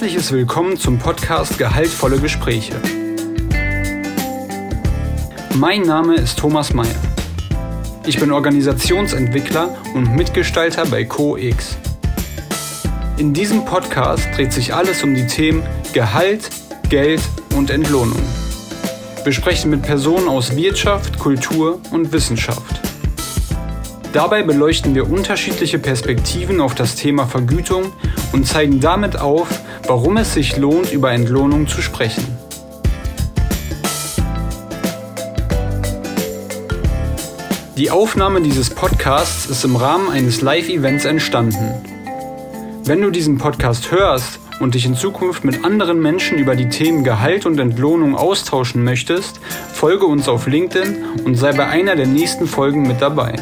Herzliches Willkommen zum Podcast Gehaltvolle Gespräche. Mein Name ist Thomas Mayer. Ich bin Organisationsentwickler und Mitgestalter bei CoX. In diesem Podcast dreht sich alles um die Themen Gehalt, Geld und Entlohnung. Wir sprechen mit Personen aus Wirtschaft, Kultur und Wissenschaft. Dabei beleuchten wir unterschiedliche Perspektiven auf das Thema Vergütung und zeigen damit auf, warum es sich lohnt, über Entlohnung zu sprechen. Die Aufnahme dieses Podcasts ist im Rahmen eines Live-Events entstanden. Wenn du diesen Podcast hörst und dich in Zukunft mit anderen Menschen über die Themen Gehalt und Entlohnung austauschen möchtest, folge uns auf LinkedIn und sei bei einer der nächsten Folgen mit dabei.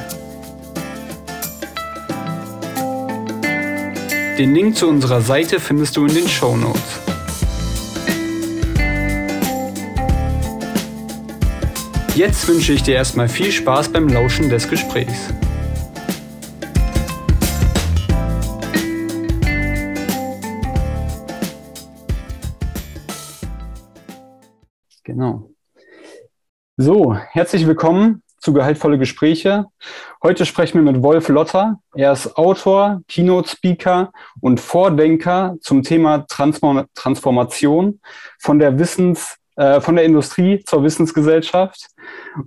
Den Link zu unserer Seite findest du in den Show Notes. Jetzt wünsche ich dir erstmal viel Spaß beim Lauschen des Gesprächs. Genau. So, herzlich willkommen zu Gehaltvolle Gespräche. Heute sprechen wir mit Wolf Lotter. Er ist Autor, Keynote-Speaker und Vordenker zum Thema Transform Transformation von der Wissens, äh, von der Industrie zur Wissensgesellschaft.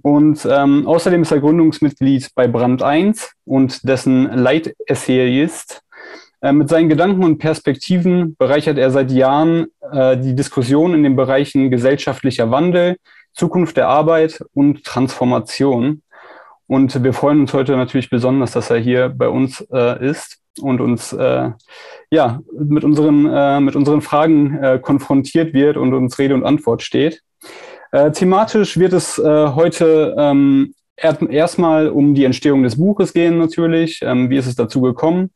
Und ähm, außerdem ist er Gründungsmitglied bei Brand 1 und dessen Leitessayist. Äh, mit seinen Gedanken und Perspektiven bereichert er seit Jahren äh, die Diskussion in den Bereichen gesellschaftlicher Wandel, Zukunft der Arbeit und Transformation. Und wir freuen uns heute natürlich besonders, dass er hier bei uns äh, ist und uns äh, ja mit unseren äh, mit unseren Fragen äh, konfrontiert wird und uns Rede und Antwort steht. Äh, thematisch wird es äh, heute ähm, erstmal um die Entstehung des Buches gehen natürlich. Ähm, wie ist es dazu gekommen?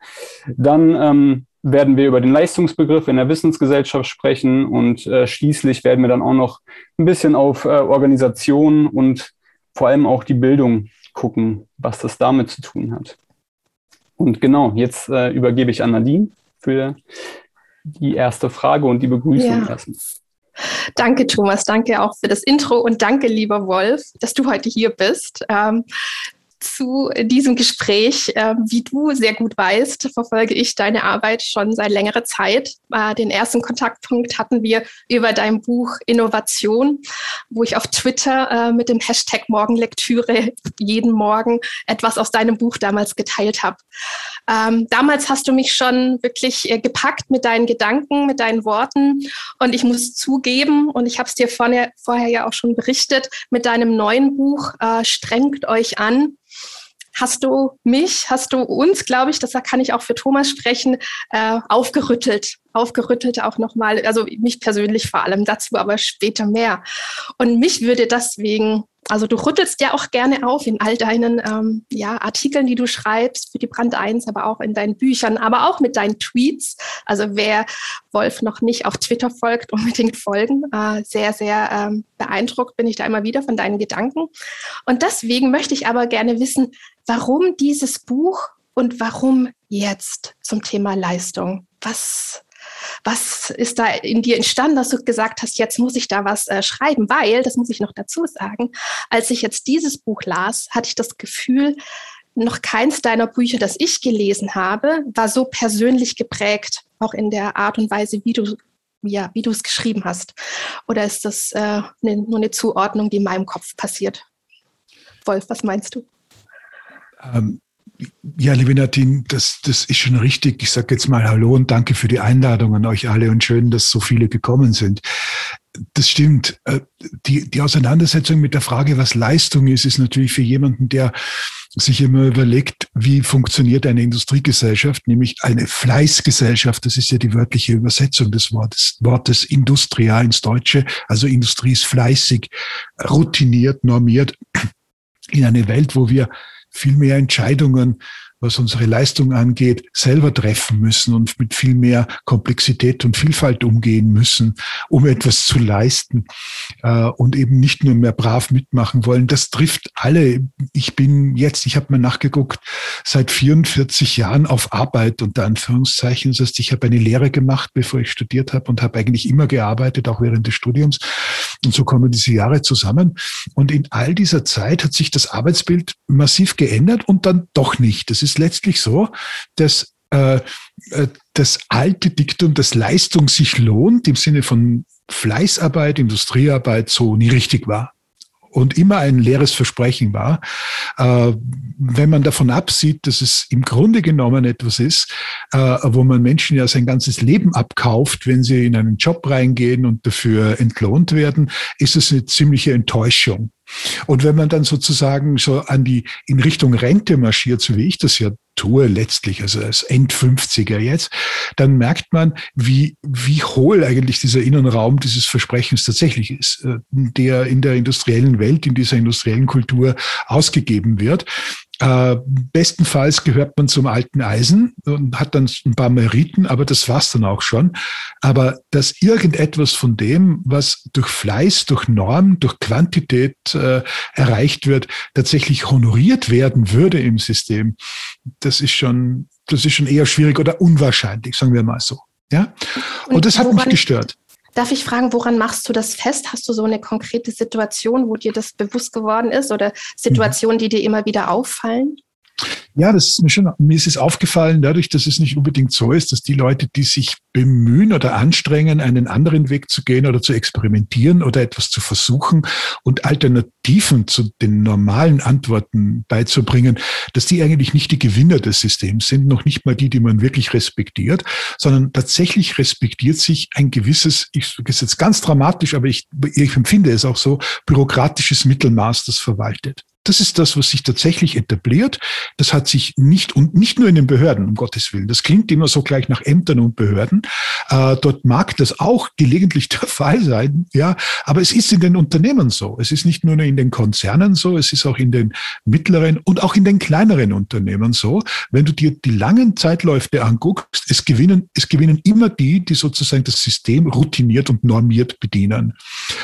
Dann ähm, werden wir über den Leistungsbegriff in der Wissensgesellschaft sprechen und äh, schließlich werden wir dann auch noch ein bisschen auf äh, Organisation und vor allem auch die Bildung gucken, was das damit zu tun hat. Und genau, jetzt äh, übergebe ich an Nadine für die erste Frage und die Begrüßung ja. erstmal. Danke, Thomas. Danke auch für das Intro und danke, lieber Wolf, dass du heute hier bist. Ähm, zu diesem Gespräch. Äh, wie du sehr gut weißt, verfolge ich deine Arbeit schon seit längerer Zeit. Äh, den ersten Kontaktpunkt hatten wir über dein Buch Innovation, wo ich auf Twitter äh, mit dem Hashtag Morgenlektüre jeden Morgen etwas aus deinem Buch damals geteilt habe. Ähm, damals hast du mich schon wirklich äh, gepackt mit deinen Gedanken, mit deinen Worten. Und ich muss zugeben, und ich habe es dir vorher, ja auch schon berichtet, mit deinem neuen Buch Strengt euch an hast du mich, hast du uns, glaube ich, das kann ich auch für Thomas sprechen, äh, aufgerüttelt. Aufgerüttelt auch nochmal, also mich persönlich vor allem dazu, aber später mehr. Und mich würde deswegen also du rüttelst ja auch gerne auf in all deinen ähm, ja, Artikeln, die du schreibst für die Brand 1, aber auch in deinen Büchern, aber auch mit deinen Tweets. Also wer Wolf noch nicht auf Twitter folgt, unbedingt folgen. Äh, sehr, sehr ähm, beeindruckt bin ich da immer wieder von deinen Gedanken. Und deswegen möchte ich aber gerne wissen, warum dieses Buch und warum jetzt zum Thema Leistung? Was was ist da in dir entstanden, dass du gesagt hast, jetzt muss ich da was äh, schreiben? Weil, das muss ich noch dazu sagen, als ich jetzt dieses Buch las, hatte ich das Gefühl, noch keins deiner Bücher, das ich gelesen habe, war so persönlich geprägt, auch in der Art und Weise, wie du ja, wie du es geschrieben hast. Oder ist das äh, ne, nur eine Zuordnung, die in meinem Kopf passiert? Wolf, was meinst du? Ähm, ja, liebe Nadine, das, das ist schon richtig. Ich sage jetzt mal Hallo und danke für die Einladung an euch alle und schön, dass so viele gekommen sind. Das stimmt. Äh, die, die Auseinandersetzung mit der Frage, was Leistung ist, ist natürlich für jemanden, der sich immer überlegt, wie funktioniert eine Industriegesellschaft, nämlich eine Fleißgesellschaft. Das ist ja die wörtliche Übersetzung des Wortes, Wortes Industria ins Deutsche. Also Industrie ist fleißig, routiniert, normiert in eine Welt, wo wir viel mehr Entscheidungen was unsere Leistung angeht, selber treffen müssen und mit viel mehr Komplexität und Vielfalt umgehen müssen, um etwas zu leisten äh, und eben nicht nur mehr brav mitmachen wollen. Das trifft alle. Ich bin jetzt, ich habe mal nachgeguckt, seit 44 Jahren auf Arbeit unter Anführungszeichen. Das heißt, ich habe eine Lehre gemacht, bevor ich studiert habe und habe eigentlich immer gearbeitet, auch während des Studiums. Und so kommen diese Jahre zusammen. Und in all dieser Zeit hat sich das Arbeitsbild massiv geändert und dann doch nicht. Das ist letztlich so, dass äh, äh, das alte Diktum, dass Leistung sich lohnt, im Sinne von Fleißarbeit, Industriearbeit, so nie richtig war und immer ein leeres Versprechen war. Äh, wenn man davon absieht, dass es im Grunde genommen etwas ist, wo man Menschen ja sein ganzes Leben abkauft, wenn sie in einen Job reingehen und dafür entlohnt werden, ist es eine ziemliche Enttäuschung. Und wenn man dann sozusagen so an die, in Richtung Rente marschiert, so wie ich das ja tue letztlich, also als End-50er jetzt, dann merkt man, wie, wie hohl eigentlich dieser Innenraum dieses Versprechens tatsächlich ist, äh, der in der industriellen Welt, in dieser industriellen Kultur ausgegeben wird. Äh, bestenfalls gehört man zum alten Eisen und hat dann ein paar Meriten, aber das war's dann auch schon. Aber dass irgendetwas von dem, was durch Fleiß, durch Norm, durch Quantität äh, erreicht wird, tatsächlich honoriert werden würde im System, das ist schon, das ist schon eher schwierig oder unwahrscheinlich, sagen wir mal so. Ja? Und, und das hat mich gestört. Darf ich fragen, woran machst du das fest? Hast du so eine konkrete Situation, wo dir das bewusst geworden ist oder Situationen, die dir immer wieder auffallen? Ja, das ist mir schon, mir ist es aufgefallen, dadurch, dass es nicht unbedingt so ist, dass die Leute, die sich bemühen oder anstrengen, einen anderen Weg zu gehen oder zu experimentieren oder etwas zu versuchen und Alternativen zu den normalen Antworten beizubringen, dass die eigentlich nicht die Gewinner des Systems sind, noch nicht mal die, die man wirklich respektiert, sondern tatsächlich respektiert sich ein gewisses, ich sage es jetzt ganz dramatisch, aber ich, ich empfinde es auch so, bürokratisches Mittelmaß, das verwaltet. Das ist das, was sich tatsächlich etabliert. Das hat sich nicht und nicht nur in den Behörden, um Gottes Willen. Das klingt immer so gleich nach Ämtern und Behörden. Äh, dort mag das auch gelegentlich der Fall sein, ja. Aber es ist in den Unternehmen so. Es ist nicht nur in den Konzernen so. Es ist auch in den mittleren und auch in den kleineren Unternehmen so. Wenn du dir die langen Zeitläufe anguckst, es gewinnen, es gewinnen immer die, die sozusagen das System routiniert und normiert bedienen.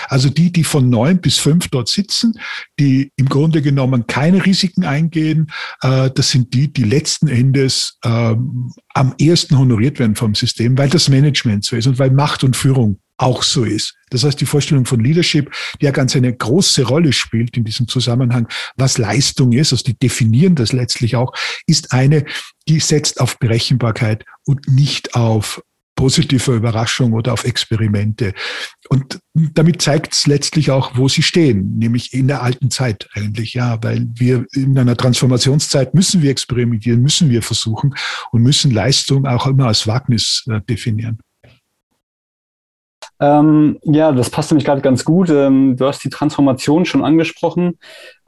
Also die, die von neun bis fünf dort sitzen, die im Grunde genommen keine Risiken eingehen. Äh, das sind die, die letzten Endes ähm, am ehesten honoriert werden vom System, weil das Management so ist und weil Macht und Führung auch so ist. Das heißt, die Vorstellung von Leadership, die ja ganz eine große Rolle spielt in diesem Zusammenhang, was Leistung ist, also die definieren das letztlich auch, ist eine, die setzt auf Berechenbarkeit und nicht auf positiver Überraschung oder auf Experimente. Und damit zeigt es letztlich auch, wo sie stehen, nämlich in der alten Zeit eigentlich, ja, weil wir in einer Transformationszeit müssen wir experimentieren, müssen wir versuchen und müssen Leistung auch immer als Wagnis äh, definieren. Ähm, ja, das passt nämlich gerade ganz gut. Ähm, du hast die Transformation schon angesprochen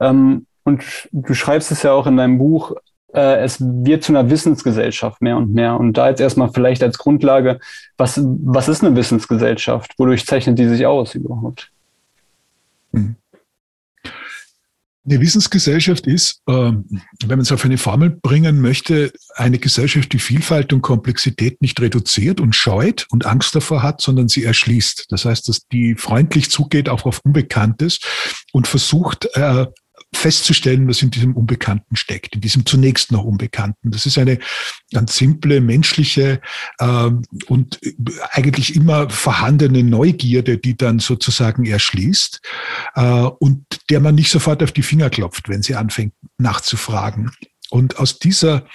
ähm, und du schreibst es ja auch in deinem Buch, äh, es wird zu einer Wissensgesellschaft mehr und mehr. Und da jetzt erstmal vielleicht als Grundlage, was, was ist eine Wissensgesellschaft? Wodurch zeichnet die sich aus überhaupt? Hm. Eine Wissensgesellschaft ist, ähm, wenn man es auf eine Formel bringen möchte, eine Gesellschaft, die Vielfalt und Komplexität nicht reduziert und scheut und Angst davor hat, sondern sie erschließt. Das heißt, dass die freundlich zugeht auch auf Unbekanntes und versucht, äh, festzustellen, was in diesem Unbekannten steckt, in diesem zunächst noch Unbekannten. Das ist eine ganz simple, menschliche äh, und eigentlich immer vorhandene Neugierde, die dann sozusagen erschließt äh, und der man nicht sofort auf die Finger klopft, wenn sie anfängt nachzufragen. Und aus dieser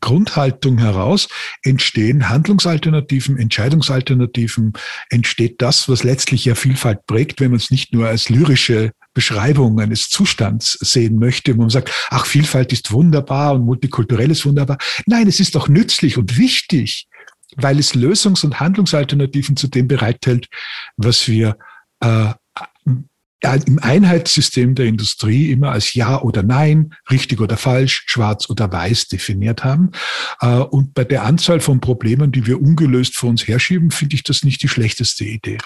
Grundhaltung heraus entstehen Handlungsalternativen, Entscheidungsalternativen, entsteht das, was letztlich ja Vielfalt prägt, wenn man es nicht nur als lyrische Beschreibung eines Zustands sehen möchte, wo man sagt, ach, Vielfalt ist wunderbar und multikulturell ist wunderbar. Nein, es ist doch nützlich und wichtig, weil es Lösungs- und Handlungsalternativen zu dem bereithält, was wir äh, im Einheitssystem der Industrie immer als Ja oder Nein, richtig oder falsch, schwarz oder weiß definiert haben. Äh, und bei der Anzahl von Problemen, die wir ungelöst vor uns herschieben, finde ich das nicht die schlechteste Idee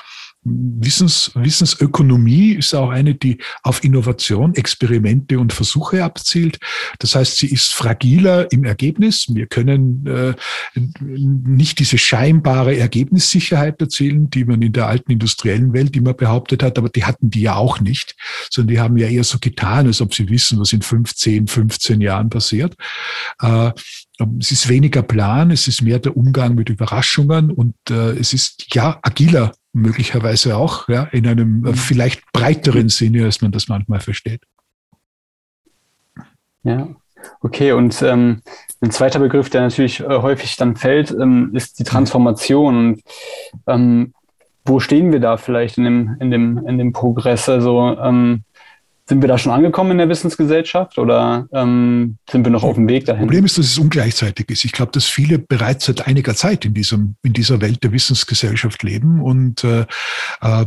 Wissens, Wissensökonomie ist auch eine, die auf Innovation, Experimente und Versuche abzielt. Das heißt, sie ist fragiler im Ergebnis. Wir können äh, nicht diese scheinbare Ergebnissicherheit erzielen, die man in der alten industriellen Welt immer behauptet hat, aber die hatten die ja auch nicht, sondern die haben ja eher so getan, als ob sie wissen, was in 15, 15 Jahren passiert. Äh, es ist weniger Plan, es ist mehr der Umgang mit Überraschungen und äh, es ist ja agiler möglicherweise auch, ja, in einem äh, mhm. vielleicht breiteren Sinne, als man das manchmal versteht. Ja, okay. Und ähm, ein zweiter Begriff, der natürlich äh, häufig dann fällt, ähm, ist die Transformation. Und ähm, wo stehen wir da vielleicht in dem, in dem, in dem Progress? Also ähm, sind wir da schon angekommen in der Wissensgesellschaft oder ähm, sind wir noch auf dem Weg dahin? Problem ist, dass es ungleichzeitig ist. Ich glaube, dass viele bereits seit einiger Zeit in, diesem, in dieser Welt der Wissensgesellschaft leben und äh, äh,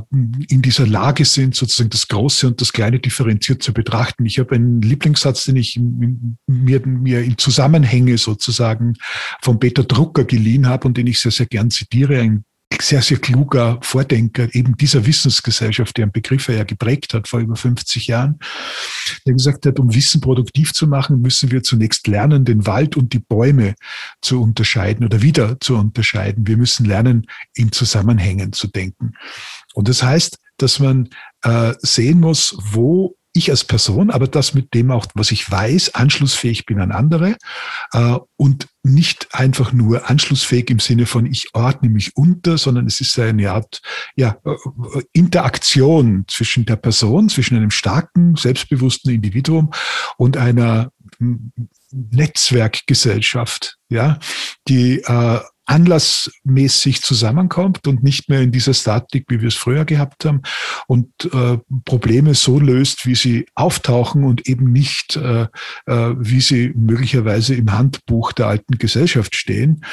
in dieser Lage sind, sozusagen das Große und das Kleine differenziert zu betrachten. Ich habe einen Lieblingssatz, den ich mir, mir in Zusammenhänge sozusagen von Peter Drucker geliehen habe und den ich sehr, sehr gern zitiere. Ein sehr, sehr kluger Vordenker eben dieser Wissensgesellschaft, deren Begriffe er geprägt hat vor über 50 Jahren, der gesagt hat, um Wissen produktiv zu machen, müssen wir zunächst lernen, den Wald und die Bäume zu unterscheiden oder wieder zu unterscheiden. Wir müssen lernen, in Zusammenhängen zu denken. Und das heißt, dass man äh, sehen muss, wo ich als Person, aber das mit dem auch, was ich weiß, anschlussfähig bin an andere äh, und nicht einfach nur anschlussfähig im Sinne von ich ordne mich unter, sondern es ist eine Art ja, äh, Interaktion zwischen der Person, zwischen einem starken, selbstbewussten Individuum und einer Netzwerkgesellschaft, ja, die äh, anlassmäßig zusammenkommt und nicht mehr in dieser Statik, wie wir es früher gehabt haben, und äh, Probleme so löst, wie sie auftauchen und eben nicht, äh, äh, wie sie möglicherweise im Handbuch der alten Gesellschaft stehen,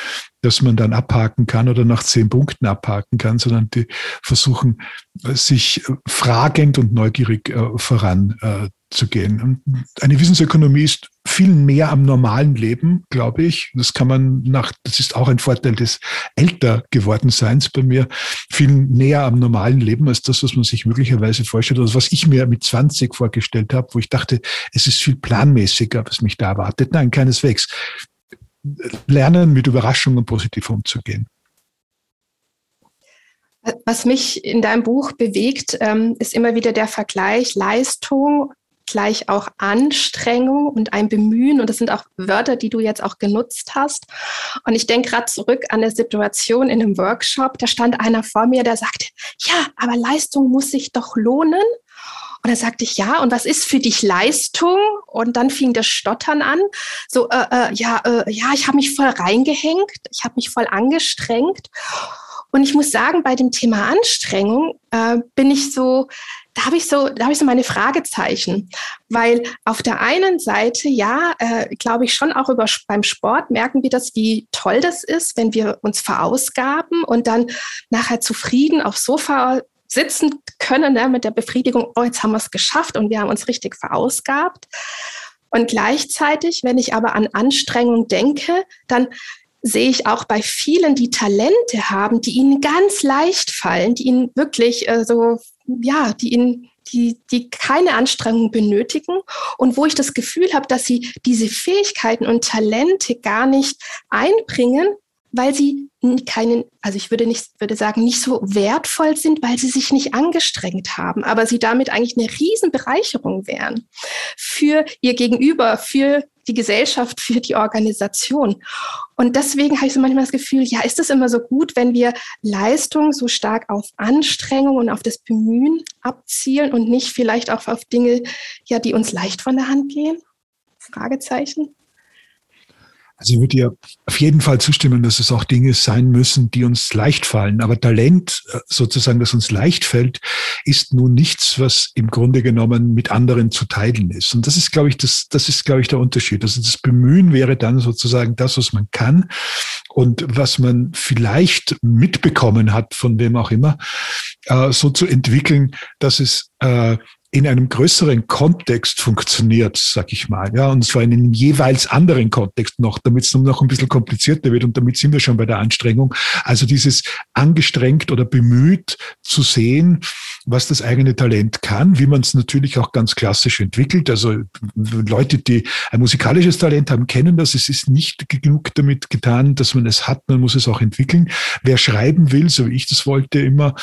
dass man dann abhaken kann oder nach zehn Punkten abhaken kann, sondern die versuchen, äh, sich fragend und neugierig äh, voran äh, zu gehen. Eine Wissensökonomie ist viel mehr am normalen Leben, glaube ich. Das kann man nach, das ist auch ein Vorteil des älter geworden Seins bei mir, viel näher am normalen Leben als das, was man sich möglicherweise vorstellt, oder was ich mir mit 20 vorgestellt habe, wo ich dachte, es ist viel planmäßiger, was mich da erwartet. Nein, keineswegs. Lernen, mit Überraschungen positiv umzugehen. Was mich in deinem Buch bewegt, ähm, ist immer wieder der Vergleich Leistung gleich auch Anstrengung und ein Bemühen. Und das sind auch Wörter, die du jetzt auch genutzt hast. Und ich denke gerade zurück an eine Situation in einem Workshop. Da stand einer vor mir, der sagte, ja, aber Leistung muss sich doch lohnen. Und dann sagte ich, ja, und was ist für dich Leistung? Und dann fing das Stottern an. So, äh, äh, ja, äh, ja, ich habe mich voll reingehängt, ich habe mich voll angestrengt. Und ich muss sagen, bei dem Thema Anstrengung äh, bin ich so, da habe ich so, da habe ich so meine Fragezeichen, weil auf der einen Seite, ja, äh, glaube ich schon auch über beim Sport merken wir das, wie toll das ist, wenn wir uns verausgaben und dann nachher zufrieden aufs Sofa sitzen können ne, mit der Befriedigung, oh, jetzt haben wir es geschafft und wir haben uns richtig verausgabt. Und gleichzeitig, wenn ich aber an Anstrengung denke, dann sehe ich auch bei vielen, die Talente haben, die ihnen ganz leicht fallen, die ihnen wirklich äh, so, ja, die ihnen die, die keine Anstrengung benötigen. Und wo ich das Gefühl habe, dass sie diese Fähigkeiten und Talente gar nicht einbringen, weil sie keinen, also ich würde nicht, würde sagen, nicht so wertvoll sind, weil sie sich nicht angestrengt haben, aber sie damit eigentlich eine Riesenbereicherung wären für ihr Gegenüber, für die Gesellschaft, für die Organisation. Und deswegen habe ich so manchmal das Gefühl, ja, ist es immer so gut, wenn wir Leistung so stark auf Anstrengung und auf das Bemühen abzielen und nicht vielleicht auch auf Dinge, ja, die uns leicht von der Hand gehen? Fragezeichen. Also ich würde dir auf jeden Fall zustimmen, dass es auch Dinge sein müssen, die uns leicht fallen. Aber Talent, äh, sozusagen, das uns leicht fällt, ist nun nichts, was im Grunde genommen mit anderen zu teilen ist. Und das ist, glaube ich, das, das ist, glaube ich, der Unterschied. Also das Bemühen wäre dann sozusagen das, was man kann und was man vielleicht mitbekommen hat, von wem auch immer, äh, so zu entwickeln, dass es äh, in einem größeren Kontext funktioniert, sag ich mal, ja, und zwar in einem jeweils anderen Kontext noch, damit es noch ein bisschen komplizierter wird und damit sind wir schon bei der Anstrengung. Also dieses angestrengt oder bemüht zu sehen, was das eigene Talent kann, wie man es natürlich auch ganz klassisch entwickelt. Also Leute, die ein musikalisches Talent haben, kennen das. Es ist nicht genug damit getan, dass man es hat, man muss es auch entwickeln. Wer schreiben will, so wie ich das wollte, immer,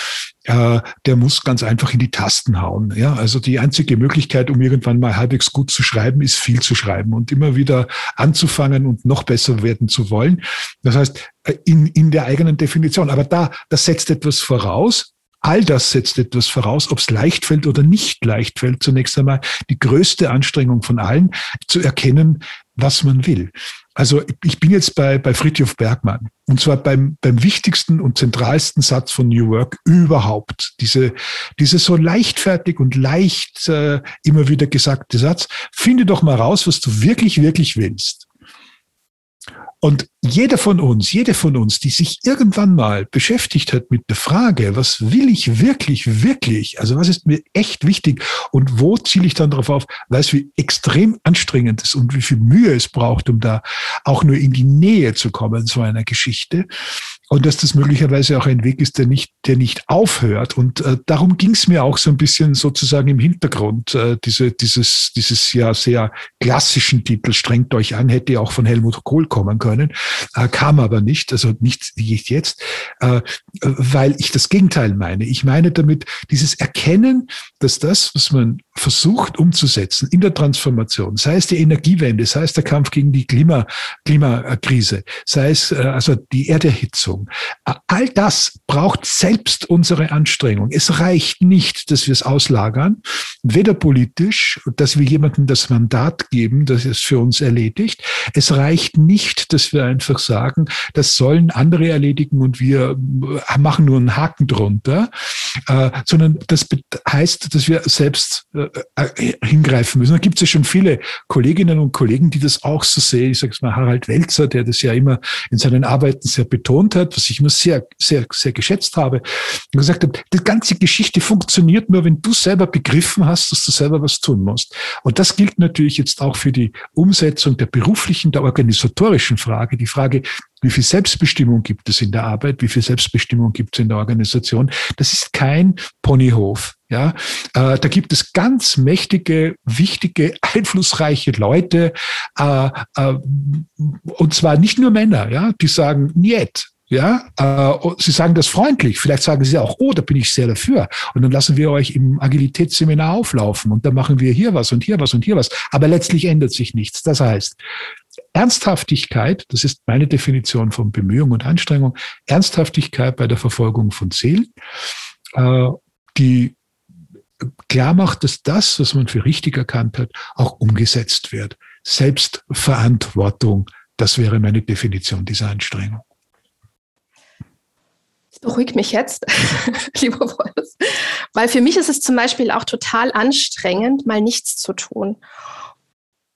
äh, der muss ganz einfach in die Tasten hauen. Ja, also die einzige Möglichkeit, um irgendwann mal halbwegs gut zu schreiben, ist viel zu schreiben und immer wieder anzufangen und noch besser werden zu wollen. Das heißt, äh, in, in der eigenen Definition. Aber da, das setzt etwas voraus. All das setzt etwas voraus, ob es leicht fällt oder nicht leicht fällt. Zunächst einmal die größte Anstrengung von allen, zu erkennen, was man will. Also ich bin jetzt bei, bei Friedhof Bergmann und zwar beim, beim wichtigsten und zentralsten Satz von New Work überhaupt. Diese, diese so leichtfertig und leicht äh, immer wieder gesagte Satz, finde doch mal raus, was du wirklich, wirklich willst. Und jeder von uns, jede von uns, die sich irgendwann mal beschäftigt hat mit der Frage, was will ich wirklich, wirklich, also was ist mir echt wichtig und wo ziele ich dann darauf auf, weiß, wie extrem anstrengend es und wie viel Mühe es braucht, um da auch nur in die Nähe zu kommen, so einer Geschichte und dass das möglicherweise auch ein Weg ist, der nicht, der nicht aufhört. Und äh, darum ging es mir auch so ein bisschen sozusagen im Hintergrund. Äh, diese, dieses, dieses ja sehr klassischen Titel, strengt euch an, hätte auch von Helmut Kohl kommen können, äh, kam aber nicht, also nicht jetzt, äh, weil ich das Gegenteil meine. Ich meine damit dieses Erkennen, dass das, was man versucht umzusetzen in der Transformation, sei es die Energiewende, sei es der Kampf gegen die Klima, Klimakrise, sei es äh, also die Erderhitzung, all das braucht selbst unsere Anstrengung. Es reicht nicht, dass wir es auslagern, weder politisch, dass wir jemandem das Mandat geben, das es für uns erledigt. Es reicht nicht, dass wir einfach sagen, das sollen andere erledigen und wir äh, machen nur einen Haken drunter, äh, sondern das heißt, dass wir selbst äh, hingreifen müssen. Da gibt es ja schon viele Kolleginnen und Kollegen, die das auch so sehen. Ich sage es mal Harald Welzer, der das ja immer in seinen Arbeiten sehr betont hat, was ich immer sehr, sehr, sehr geschätzt habe. Und gesagt hat, die ganze Geschichte funktioniert nur, wenn du selber begriffen hast, dass du selber was tun musst. Und das gilt natürlich jetzt auch für die Umsetzung der beruflichen, der organisatorischen Frage. Die Frage, wie viel Selbstbestimmung gibt es in der Arbeit? Wie viel Selbstbestimmung gibt es in der Organisation? Das ist kein Ponyhof. Ja, äh, da gibt es ganz mächtige, wichtige, einflussreiche Leute, äh, äh, und zwar nicht nur Männer, ja, die sagen, niet, ja, äh, Sie sagen das freundlich. Vielleicht sagen Sie auch, oh, da bin ich sehr dafür. Und dann lassen wir euch im Agilitätsseminar auflaufen und dann machen wir hier was und hier was und hier was. Aber letztlich ändert sich nichts. Das heißt, Ernsthaftigkeit, das ist meine Definition von Bemühung und Anstrengung, Ernsthaftigkeit bei der Verfolgung von Zielen, äh, die klar macht, dass das, was man für richtig erkannt hat, auch umgesetzt wird. Selbstverantwortung, das wäre meine Definition dieser Anstrengung. Das beruhigt mich jetzt, lieber Wolf, weil für mich ist es zum Beispiel auch total anstrengend, mal nichts zu tun.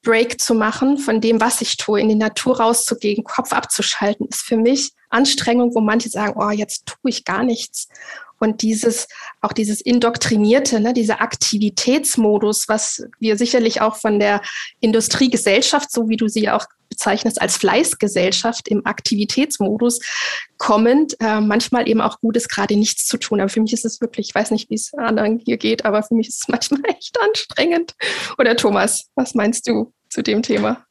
Break zu machen von dem, was ich tue, in die Natur rauszugehen, Kopf abzuschalten, ist für mich Anstrengung, wo manche sagen, oh, jetzt tue ich gar nichts. Und dieses, auch dieses Indoktrinierte, ne, dieser Aktivitätsmodus, was wir sicherlich auch von der Industriegesellschaft, so wie du sie auch bezeichnest, als Fleißgesellschaft im Aktivitätsmodus kommend, äh, manchmal eben auch gut ist, gerade nichts zu tun. Aber für mich ist es wirklich, ich weiß nicht, wie es anderen hier geht, aber für mich ist es manchmal echt anstrengend. Oder Thomas, was meinst du zu dem Thema?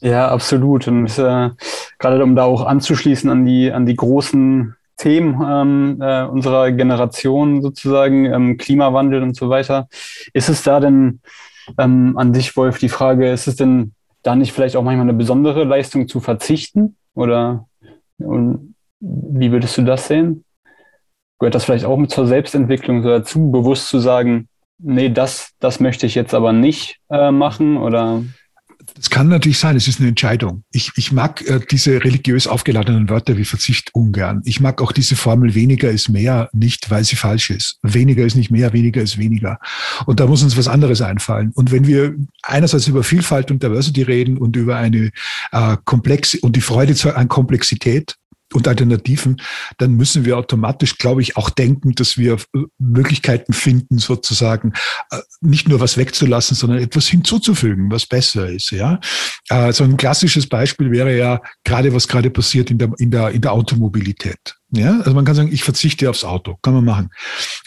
Ja, absolut. Und äh, gerade um da auch anzuschließen an die, an die großen Themen ähm, äh, unserer Generation sozusagen, ähm, Klimawandel und so weiter. Ist es da denn ähm, an dich, Wolf, die Frage, ist es denn da nicht vielleicht auch manchmal eine besondere Leistung zu verzichten? Oder und wie würdest du das sehen? Gehört das vielleicht auch mit zur Selbstentwicklung so dazu, bewusst zu sagen, nee, das, das möchte ich jetzt aber nicht äh, machen? Oder es kann natürlich sein, es ist eine Entscheidung. Ich, ich mag äh, diese religiös aufgeladenen Wörter wie Verzicht ungern. Ich mag auch diese Formel weniger ist mehr nicht, weil sie falsch ist. Weniger ist nicht mehr, weniger ist weniger. Und da muss uns was anderes einfallen. Und wenn wir einerseits über Vielfalt und Diversity reden und über eine äh, komplexe und die Freude an Komplexität, und Alternativen, dann müssen wir automatisch, glaube ich, auch denken, dass wir äh, Möglichkeiten finden, sozusagen äh, nicht nur was wegzulassen, sondern etwas hinzuzufügen, was besser ist. Ja, äh, so ein klassisches Beispiel wäre ja gerade was gerade passiert in der in der in der Automobilität. Ja, also man kann sagen, ich verzichte aufs Auto, kann man machen.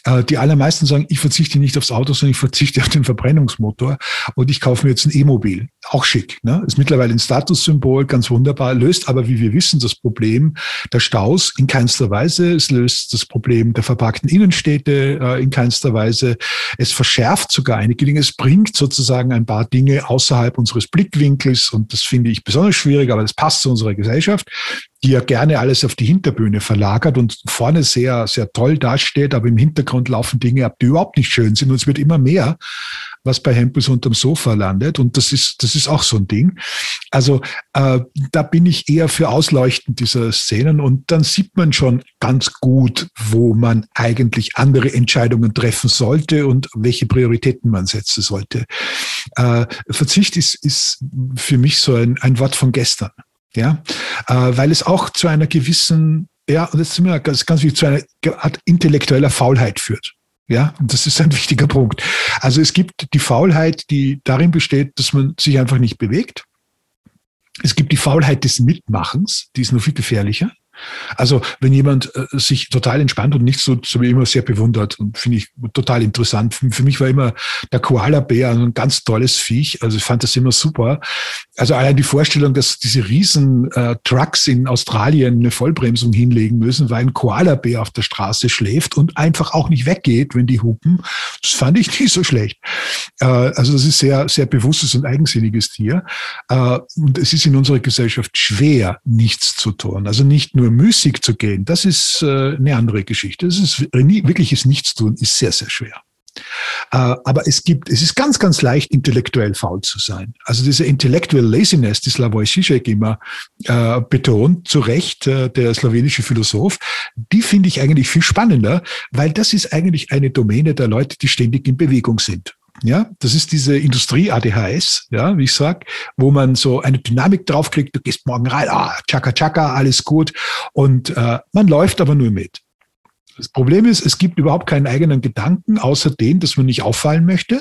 Äh, die allermeisten sagen, ich verzichte nicht aufs Auto, sondern ich verzichte auf den Verbrennungsmotor und ich kaufe mir jetzt ein E-Mobil. Auch schick. Ne? Ist mittlerweile ein Statussymbol, ganz wunderbar, löst aber, wie wir wissen, das Problem der Staus in keinster Weise. Es löst das Problem der verpackten Innenstädte äh, in keinster Weise. Es verschärft sogar einige Dinge. Es bringt sozusagen ein paar Dinge außerhalb unseres Blickwinkels und das finde ich besonders schwierig, aber das passt zu unserer Gesellschaft die ja gerne alles auf die Hinterbühne verlagert und vorne sehr, sehr toll dasteht, aber im Hintergrund laufen Dinge ab, die überhaupt nicht schön sind. Und es wird immer mehr, was bei Hempels unterm Sofa landet. Und das ist, das ist auch so ein Ding. Also äh, da bin ich eher für Ausleuchten dieser Szenen und dann sieht man schon ganz gut, wo man eigentlich andere Entscheidungen treffen sollte und welche Prioritäten man setzen sollte. Äh, Verzicht ist, ist für mich so ein, ein Wort von gestern ja, äh, weil es auch zu einer gewissen, ja, und das ist mir ganz, ganz wichtig, zu einer Art intellektueller Faulheit führt. Ja, und das ist ein wichtiger Punkt. Also es gibt die Faulheit, die darin besteht, dass man sich einfach nicht bewegt. Es gibt die Faulheit des Mitmachens, die ist noch viel gefährlicher. Also wenn jemand äh, sich total entspannt und nichts so, so wie immer sehr bewundert und finde ich total interessant. Für, für mich war immer der Koala-Bär ein ganz tolles Viech. Also ich fand das immer super. Also allein die Vorstellung, dass diese riesen äh, Trucks in Australien eine Vollbremsung hinlegen müssen, weil ein Koala-Bär auf der Straße schläft und einfach auch nicht weggeht, wenn die hupen, das fand ich nicht so schlecht. Äh, also das ist sehr, sehr bewusstes und eigensinniges Tier. Äh, und es ist in unserer Gesellschaft schwer, nichts zu tun. Also nicht nur müßig zu gehen, das ist äh, eine andere Geschichte. Das ist wirkliches Nichtstun ist sehr, sehr schwer. Äh, aber es gibt, es ist ganz, ganz leicht, intellektuell faul zu sein. Also diese Intellectual Laziness, die Slavoj Žižek immer äh, betont, zu Recht, äh, der slowenische Philosoph, die finde ich eigentlich viel spannender, weil das ist eigentlich eine Domäne der Leute, die ständig in Bewegung sind. Ja, das ist diese Industrie-ADHS, ja, wie ich sag, wo man so eine Dynamik draufkriegt, du gehst morgen rein, ah, tschakka, tschakka, alles gut. Und äh, man läuft aber nur mit. Das Problem ist, es gibt überhaupt keinen eigenen Gedanken, außer den, dass man nicht auffallen möchte.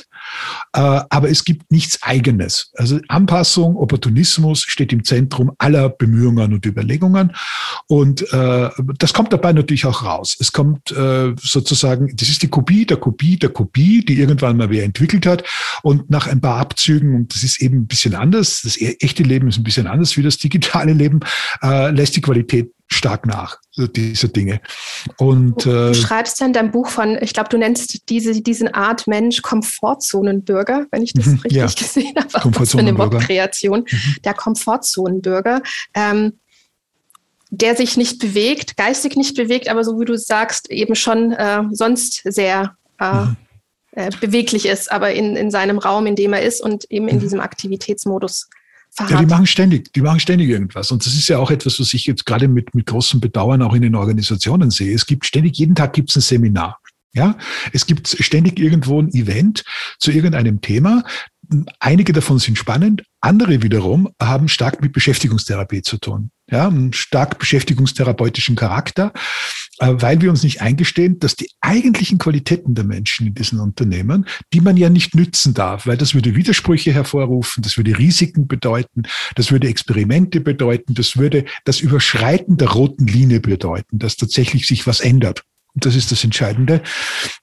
Äh, aber es gibt nichts Eigenes. Also Anpassung, Opportunismus steht im Zentrum aller Bemühungen und Überlegungen. Und äh, das kommt dabei natürlich auch raus. Es kommt äh, sozusagen, das ist die Kopie der Kopie der Kopie, die irgendwann mal wer entwickelt hat. Und nach ein paar Abzügen, und das ist eben ein bisschen anders, das e-, echte Leben ist ein bisschen anders wie das digitale Leben, lässt die Qualität stark nach, diese Dinge. Und, du äh, schreibst ja in deinem Buch von, ich glaube, du nennst diese, diesen Art Mensch Komfortzonenbürger, wenn ich das mhm, richtig ja. gesehen habe. Eine Wortkreation. Mhm. Der Komfortzonenbürger. Ähm, der sich nicht bewegt, geistig nicht bewegt, aber so wie du sagst, eben schon äh, sonst sehr äh, mhm. äh, beweglich ist, aber in, in seinem Raum, in dem er ist und eben in mhm. diesem Aktivitätsmodus Verrat. Ja, die machen ständig, die machen ständig irgendwas. Und das ist ja auch etwas, was ich jetzt gerade mit, mit großem Bedauern auch in den Organisationen sehe. Es gibt ständig, jeden Tag gibt es ein Seminar. Ja, es gibt ständig irgendwo ein Event zu irgendeinem Thema. Einige davon sind spannend, andere wiederum haben stark mit Beschäftigungstherapie zu tun. Ja, einen stark beschäftigungstherapeutischen Charakter, äh, weil wir uns nicht eingestehen, dass die eigentlichen Qualitäten der Menschen in diesen Unternehmen, die man ja nicht nützen darf, weil das würde Widersprüche hervorrufen, das würde Risiken bedeuten, das würde Experimente bedeuten, das würde das Überschreiten der roten Linie bedeuten, dass tatsächlich sich was ändert das ist das Entscheidende,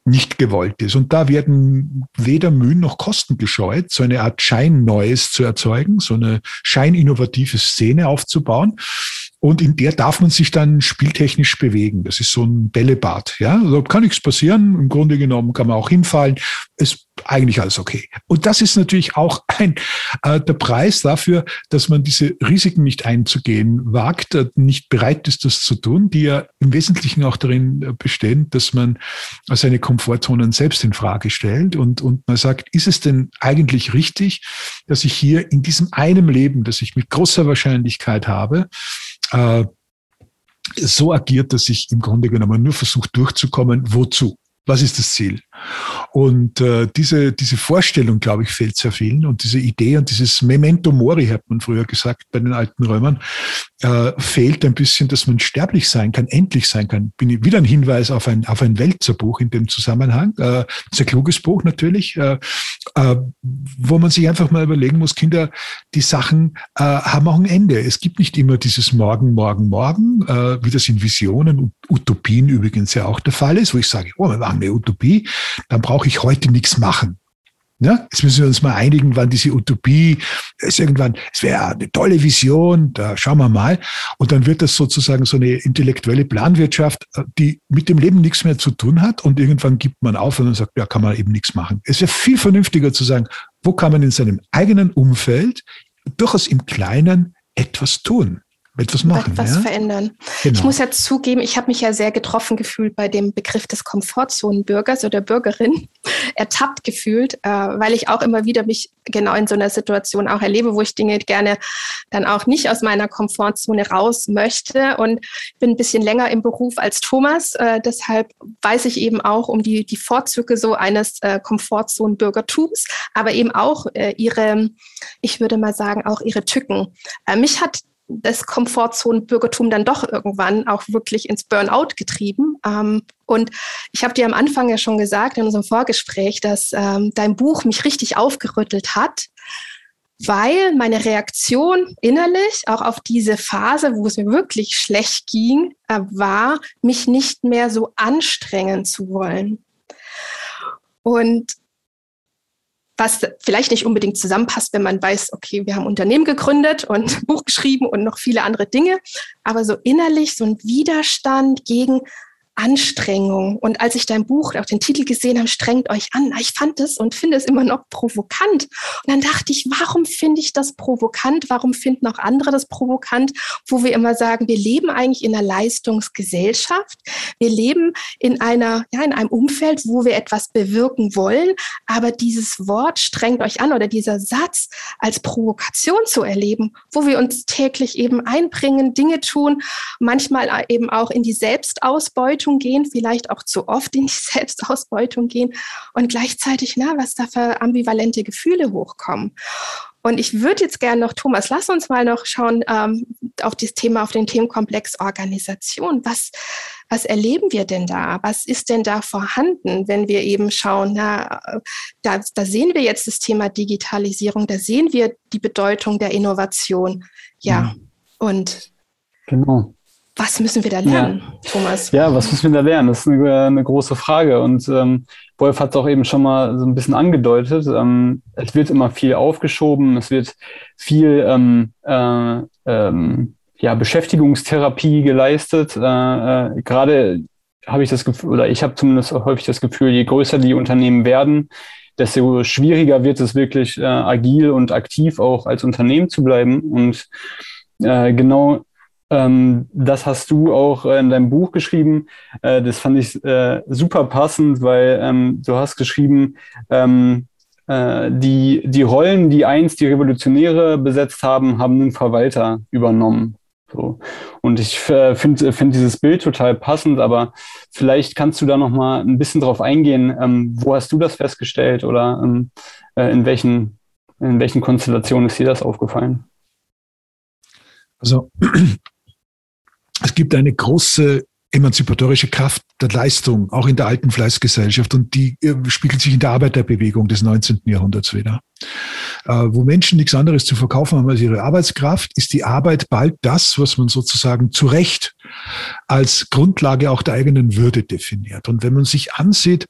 nicht gewollt ist. Und da werden weder Mühen noch Kosten gescheut, so eine Art Scheinneues zu erzeugen, so eine scheininnovative Szene aufzubauen. Und in der darf man sich dann spieltechnisch bewegen. Das ist so ein Bällebad. Ja, also kann nichts passieren. Im Grunde genommen kann man auch hinfallen. Ist eigentlich alles okay. Und das ist natürlich auch ein, äh, der Preis dafür, dass man diese Risiken nicht einzugehen wagt, äh, nicht bereit ist, das zu tun, die ja im Wesentlichen auch darin äh, bestehen, dass man seine Komfortzonen selbst in Frage stellt und, und man sagt, ist es denn eigentlich richtig, dass ich hier in diesem einen Leben, das ich mit großer Wahrscheinlichkeit habe, äh, so agiert, dass ich im Grunde genommen nur versuche durchzukommen. Wozu? Was ist das Ziel? Und äh, diese, diese Vorstellung, glaube ich, fehlt sehr vielen. Und diese Idee und dieses Memento Mori, hat man früher gesagt bei den alten Römern, äh, fehlt ein bisschen, dass man sterblich sein kann, endlich sein kann. Bin ich wieder ein Hinweis auf ein, auf ein Wälzerbuch in dem Zusammenhang. Äh, sehr kluges Buch natürlich, äh, äh, wo man sich einfach mal überlegen muss, Kinder, die Sachen äh, haben auch ein Ende. Es gibt nicht immer dieses Morgen, Morgen, Morgen, äh, wie das in Visionen und Utopien übrigens ja auch der Fall ist, wo ich sage, oh, wir machen eine Utopie, dann brauche ich heute nichts machen. Ja, jetzt müssen wir uns mal einigen, wann diese Utopie ist irgendwann, es wäre eine tolle Vision, da schauen wir mal. Und dann wird das sozusagen so eine intellektuelle Planwirtschaft, die mit dem Leben nichts mehr zu tun hat. Und irgendwann gibt man auf und sagt, ja, kann man eben nichts machen. Es wäre viel vernünftiger zu sagen, wo kann man in seinem eigenen Umfeld durchaus im Kleinen etwas tun etwas machen. Etwas ja? verändern. Genau. Ich muss ja zugeben, ich habe mich ja sehr getroffen gefühlt bei dem Begriff des Komfortzonenbürgers oder Bürgerin, ertappt gefühlt, äh, weil ich auch immer wieder mich genau in so einer Situation auch erlebe, wo ich Dinge gerne dann auch nicht aus meiner Komfortzone raus möchte und bin ein bisschen länger im Beruf als Thomas. Äh, deshalb weiß ich eben auch um die, die Vorzüge so eines äh, Komfortzonenbürgertums, aber eben auch äh, ihre, ich würde mal sagen, auch ihre Tücken. Äh, mich hat das Komfortzonenbürgertum dann doch irgendwann auch wirklich ins Burnout getrieben. Ähm, und ich habe dir am Anfang ja schon gesagt in unserem Vorgespräch, dass ähm, dein Buch mich richtig aufgerüttelt hat, weil meine Reaktion innerlich auch auf diese Phase, wo es mir wirklich schlecht ging, äh, war, mich nicht mehr so anstrengen zu wollen. Und was vielleicht nicht unbedingt zusammenpasst, wenn man weiß, okay, wir haben Unternehmen gegründet und Buch geschrieben und noch viele andere Dinge, aber so innerlich so ein Widerstand gegen Anstrengung. Und als ich dein Buch, auch den Titel gesehen habe, strengt euch an, ich fand es und finde es immer noch provokant. Und dann dachte ich, warum finde ich das provokant? Warum finden auch andere das provokant? Wo wir immer sagen, wir leben eigentlich in einer Leistungsgesellschaft. Wir leben in einer, ja, in einem Umfeld, wo wir etwas bewirken wollen. Aber dieses Wort strengt euch an oder dieser Satz als Provokation zu erleben, wo wir uns täglich eben einbringen, Dinge tun, manchmal eben auch in die Selbstausbeutung Selbstausbeutung gehen, vielleicht auch zu oft in die Selbstausbeutung gehen und gleichzeitig, na, was da für ambivalente Gefühle hochkommen. Und ich würde jetzt gerne noch, Thomas, lass uns mal noch schauen ähm, auf das Thema, auf den Themenkomplex Organisation. Was, was erleben wir denn da? Was ist denn da vorhanden, wenn wir eben schauen, na, da, da sehen wir jetzt das Thema Digitalisierung, da sehen wir die Bedeutung der Innovation. Ja, ja. und genau. Was müssen wir da lernen, ja. Thomas? Ja, was müssen wir da lernen? Das ist eine, eine große Frage. Und ähm, Wolf hat es auch eben schon mal so ein bisschen angedeutet. Ähm, es wird immer viel aufgeschoben, es wird viel ähm, äh, ähm, ja, Beschäftigungstherapie geleistet. Äh, äh, Gerade habe ich das Gefühl, oder ich habe zumindest auch häufig das Gefühl, je größer die Unternehmen werden, desto schwieriger wird es wirklich äh, agil und aktiv auch als Unternehmen zu bleiben. Und äh, genau ähm, das hast du auch äh, in deinem Buch geschrieben. Äh, das fand ich äh, super passend, weil ähm, du hast geschrieben, ähm, äh, die, die Rollen, die einst die Revolutionäre besetzt haben, haben nun Verwalter übernommen. So. Und ich äh, finde find dieses Bild total passend, aber vielleicht kannst du da noch mal ein bisschen drauf eingehen. Ähm, wo hast du das festgestellt oder ähm, äh, in, welchen, in welchen Konstellationen ist dir das aufgefallen? Also es gibt eine große emanzipatorische Kraft der Leistung, auch in der alten Fleißgesellschaft. Und die äh, spiegelt sich in der Arbeiterbewegung des 19. Jahrhunderts wieder. Äh, wo Menschen nichts anderes zu verkaufen haben als ihre Arbeitskraft, ist die Arbeit bald das, was man sozusagen zu Recht als Grundlage auch der eigenen Würde definiert. Und wenn man sich ansieht,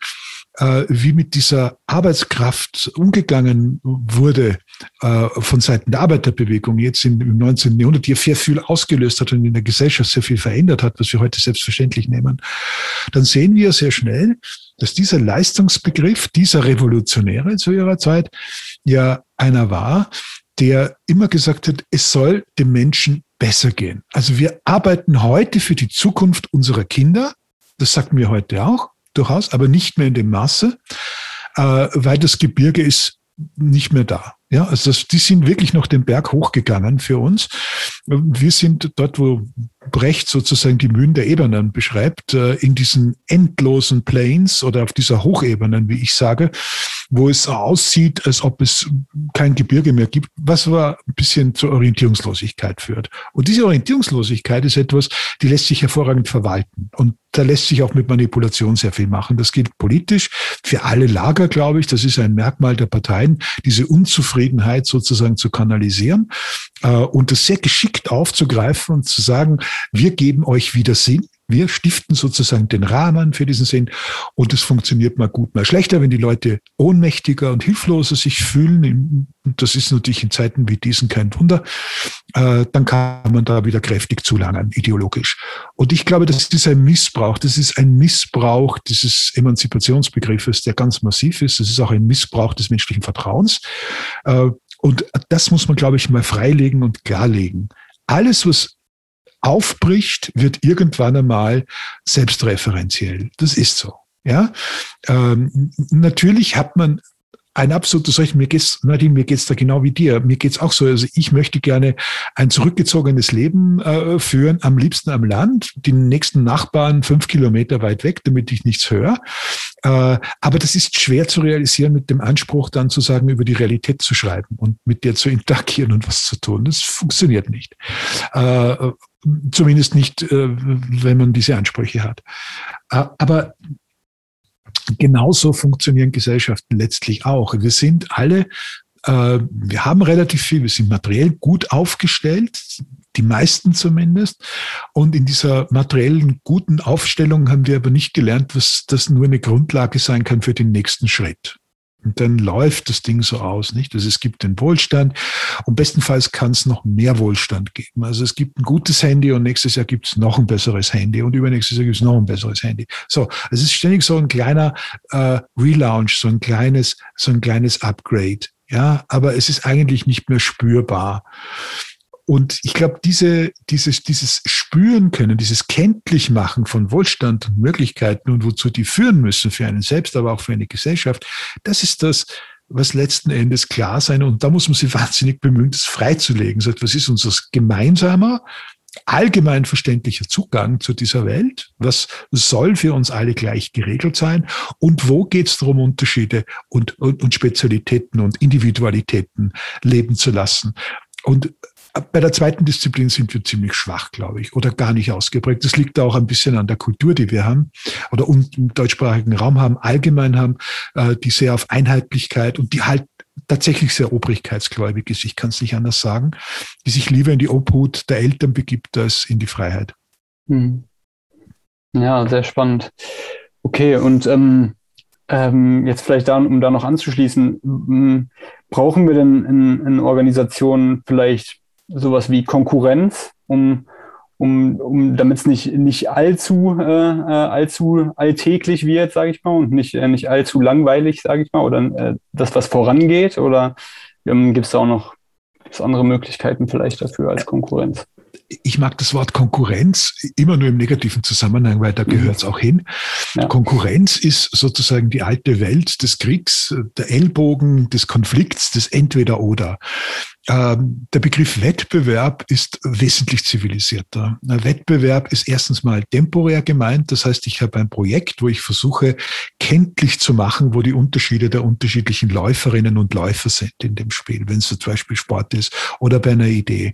wie mit dieser Arbeitskraft umgegangen wurde äh, von Seiten der Arbeiterbewegung jetzt im 19. Jahrhundert, die sehr viel ausgelöst hat und in der Gesellschaft sehr viel verändert hat, was wir heute selbstverständlich nehmen, dann sehen wir sehr schnell, dass dieser Leistungsbegriff dieser Revolutionäre zu ihrer Zeit ja einer war, der immer gesagt hat, es soll dem Menschen besser gehen. Also wir arbeiten heute für die Zukunft unserer Kinder. Das sagt mir heute auch durchaus, aber nicht mehr in dem Maße, äh, weil das Gebirge ist nicht mehr da. Ja, also das, die sind wirklich noch den Berg hochgegangen für uns. Wir sind dort, wo Brecht sozusagen die Mühen der Ebenen beschreibt, äh, in diesen endlosen Plains oder auf dieser Hochebenen, wie ich sage, wo es aussieht, als ob es kein Gebirge mehr gibt, was aber ein bisschen zur Orientierungslosigkeit führt. Und diese Orientierungslosigkeit ist etwas, die lässt sich hervorragend verwalten. Und da lässt sich auch mit Manipulation sehr viel machen. Das gilt politisch für alle Lager, glaube ich. Das ist ein Merkmal der Parteien, diese Unzufriedenheit sozusagen zu kanalisieren äh, und das sehr geschickt aufzugreifen und zu sagen, wir geben euch wieder Sinn. Wir stiften sozusagen den Rahmen für diesen Sinn und es funktioniert mal gut, mal schlechter, wenn die Leute ohnmächtiger und hilfloser sich fühlen. Das ist natürlich in Zeiten wie diesen kein Wunder. Äh, dann kann man da wieder kräftig zulangen, ideologisch. Und ich glaube, das ist ein Missbrauch. Das ist ein Missbrauch dieses Emanzipationsbegriffes, der ganz massiv ist. Das ist auch ein Missbrauch des menschlichen Vertrauens. Äh, und das muss man, glaube ich, mal freilegen und klarlegen. Alles, was aufbricht, wird irgendwann einmal selbstreferenziell. Das ist so. Ja, ähm, natürlich hat man ein absolutes Recht. Mir geht's, Nadine, mir geht's da genau wie dir. Mir geht's auch so. Also ich möchte gerne ein zurückgezogenes Leben äh, führen, am liebsten am Land, die nächsten Nachbarn fünf Kilometer weit weg, damit ich nichts höre. Äh, aber das ist schwer zu realisieren mit dem Anspruch, dann zu sagen, über die Realität zu schreiben und mit der zu interagieren und was zu tun. Das funktioniert nicht. Äh, zumindest nicht, äh, wenn man diese Ansprüche hat. Äh, aber genauso funktionieren Gesellschaften letztlich auch. Wir sind alle, äh, wir haben relativ viel, wir sind materiell gut aufgestellt, die meisten zumindest. Und in dieser materiellen guten Aufstellung haben wir aber nicht gelernt, was das nur eine Grundlage sein kann für den nächsten Schritt. Und dann läuft das Ding so aus, nicht? Also es gibt den Wohlstand und bestenfalls kann es noch mehr Wohlstand geben. Also es gibt ein gutes Handy und nächstes Jahr gibt es noch ein besseres Handy und übernächstes Jahr gibt es noch ein besseres Handy. So, es ist ständig so ein kleiner äh, Relaunch, so ein kleines, so ein kleines Upgrade. Ja, aber es ist eigentlich nicht mehr spürbar. Und ich glaube, diese, dieses, dieses Spüren können, dieses Kenntlichmachen von Wohlstand und Möglichkeiten und wozu die führen müssen für einen selbst, aber auch für eine Gesellschaft, das ist das, was letzten Endes klar sein. Und da muss man sich wahnsinnig bemühen, das freizulegen. So etwas ist unser gemeinsamer, allgemein verständlicher Zugang zu dieser Welt? Was soll für uns alle gleich geregelt sein? Und wo geht es darum, Unterschiede und, und, und Spezialitäten und Individualitäten leben zu lassen? Und bei der zweiten Disziplin sind wir ziemlich schwach, glaube ich, oder gar nicht ausgeprägt. Das liegt auch ein bisschen an der Kultur, die wir haben oder im deutschsprachigen Raum haben, allgemein haben, äh, die sehr auf Einheitlichkeit und die halt tatsächlich sehr obrigkeitsgläubig ist, ich kann es nicht anders sagen, die sich lieber in die Obhut der Eltern begibt als in die Freiheit. Hm. Ja, sehr spannend. Okay, und ähm, ähm, jetzt vielleicht da, um da noch anzuschließen, brauchen wir denn in, in Organisationen vielleicht sowas wie Konkurrenz, um, um, um damit es nicht, nicht allzu, äh, äh, allzu alltäglich wird, sage ich mal, und nicht, äh, nicht allzu langweilig, sage ich mal, oder äh, das, was vorangeht? Oder ähm, gibt es da auch noch andere Möglichkeiten vielleicht dafür als Konkurrenz? ich mag das Wort Konkurrenz immer nur im negativen Zusammenhang, weil da mhm. gehört es auch hin. Ja. Konkurrenz ist sozusagen die alte Welt des Kriegs, der Ellbogen, des Konflikts, des Entweder-Oder. Ähm, der Begriff Wettbewerb ist wesentlich zivilisierter. Wettbewerb ist erstens mal temporär gemeint. Das heißt, ich habe ein Projekt, wo ich versuche, kenntlich zu machen, wo die Unterschiede der unterschiedlichen Läuferinnen und Läufer sind in dem Spiel, wenn es zum Beispiel Sport ist oder bei einer Idee.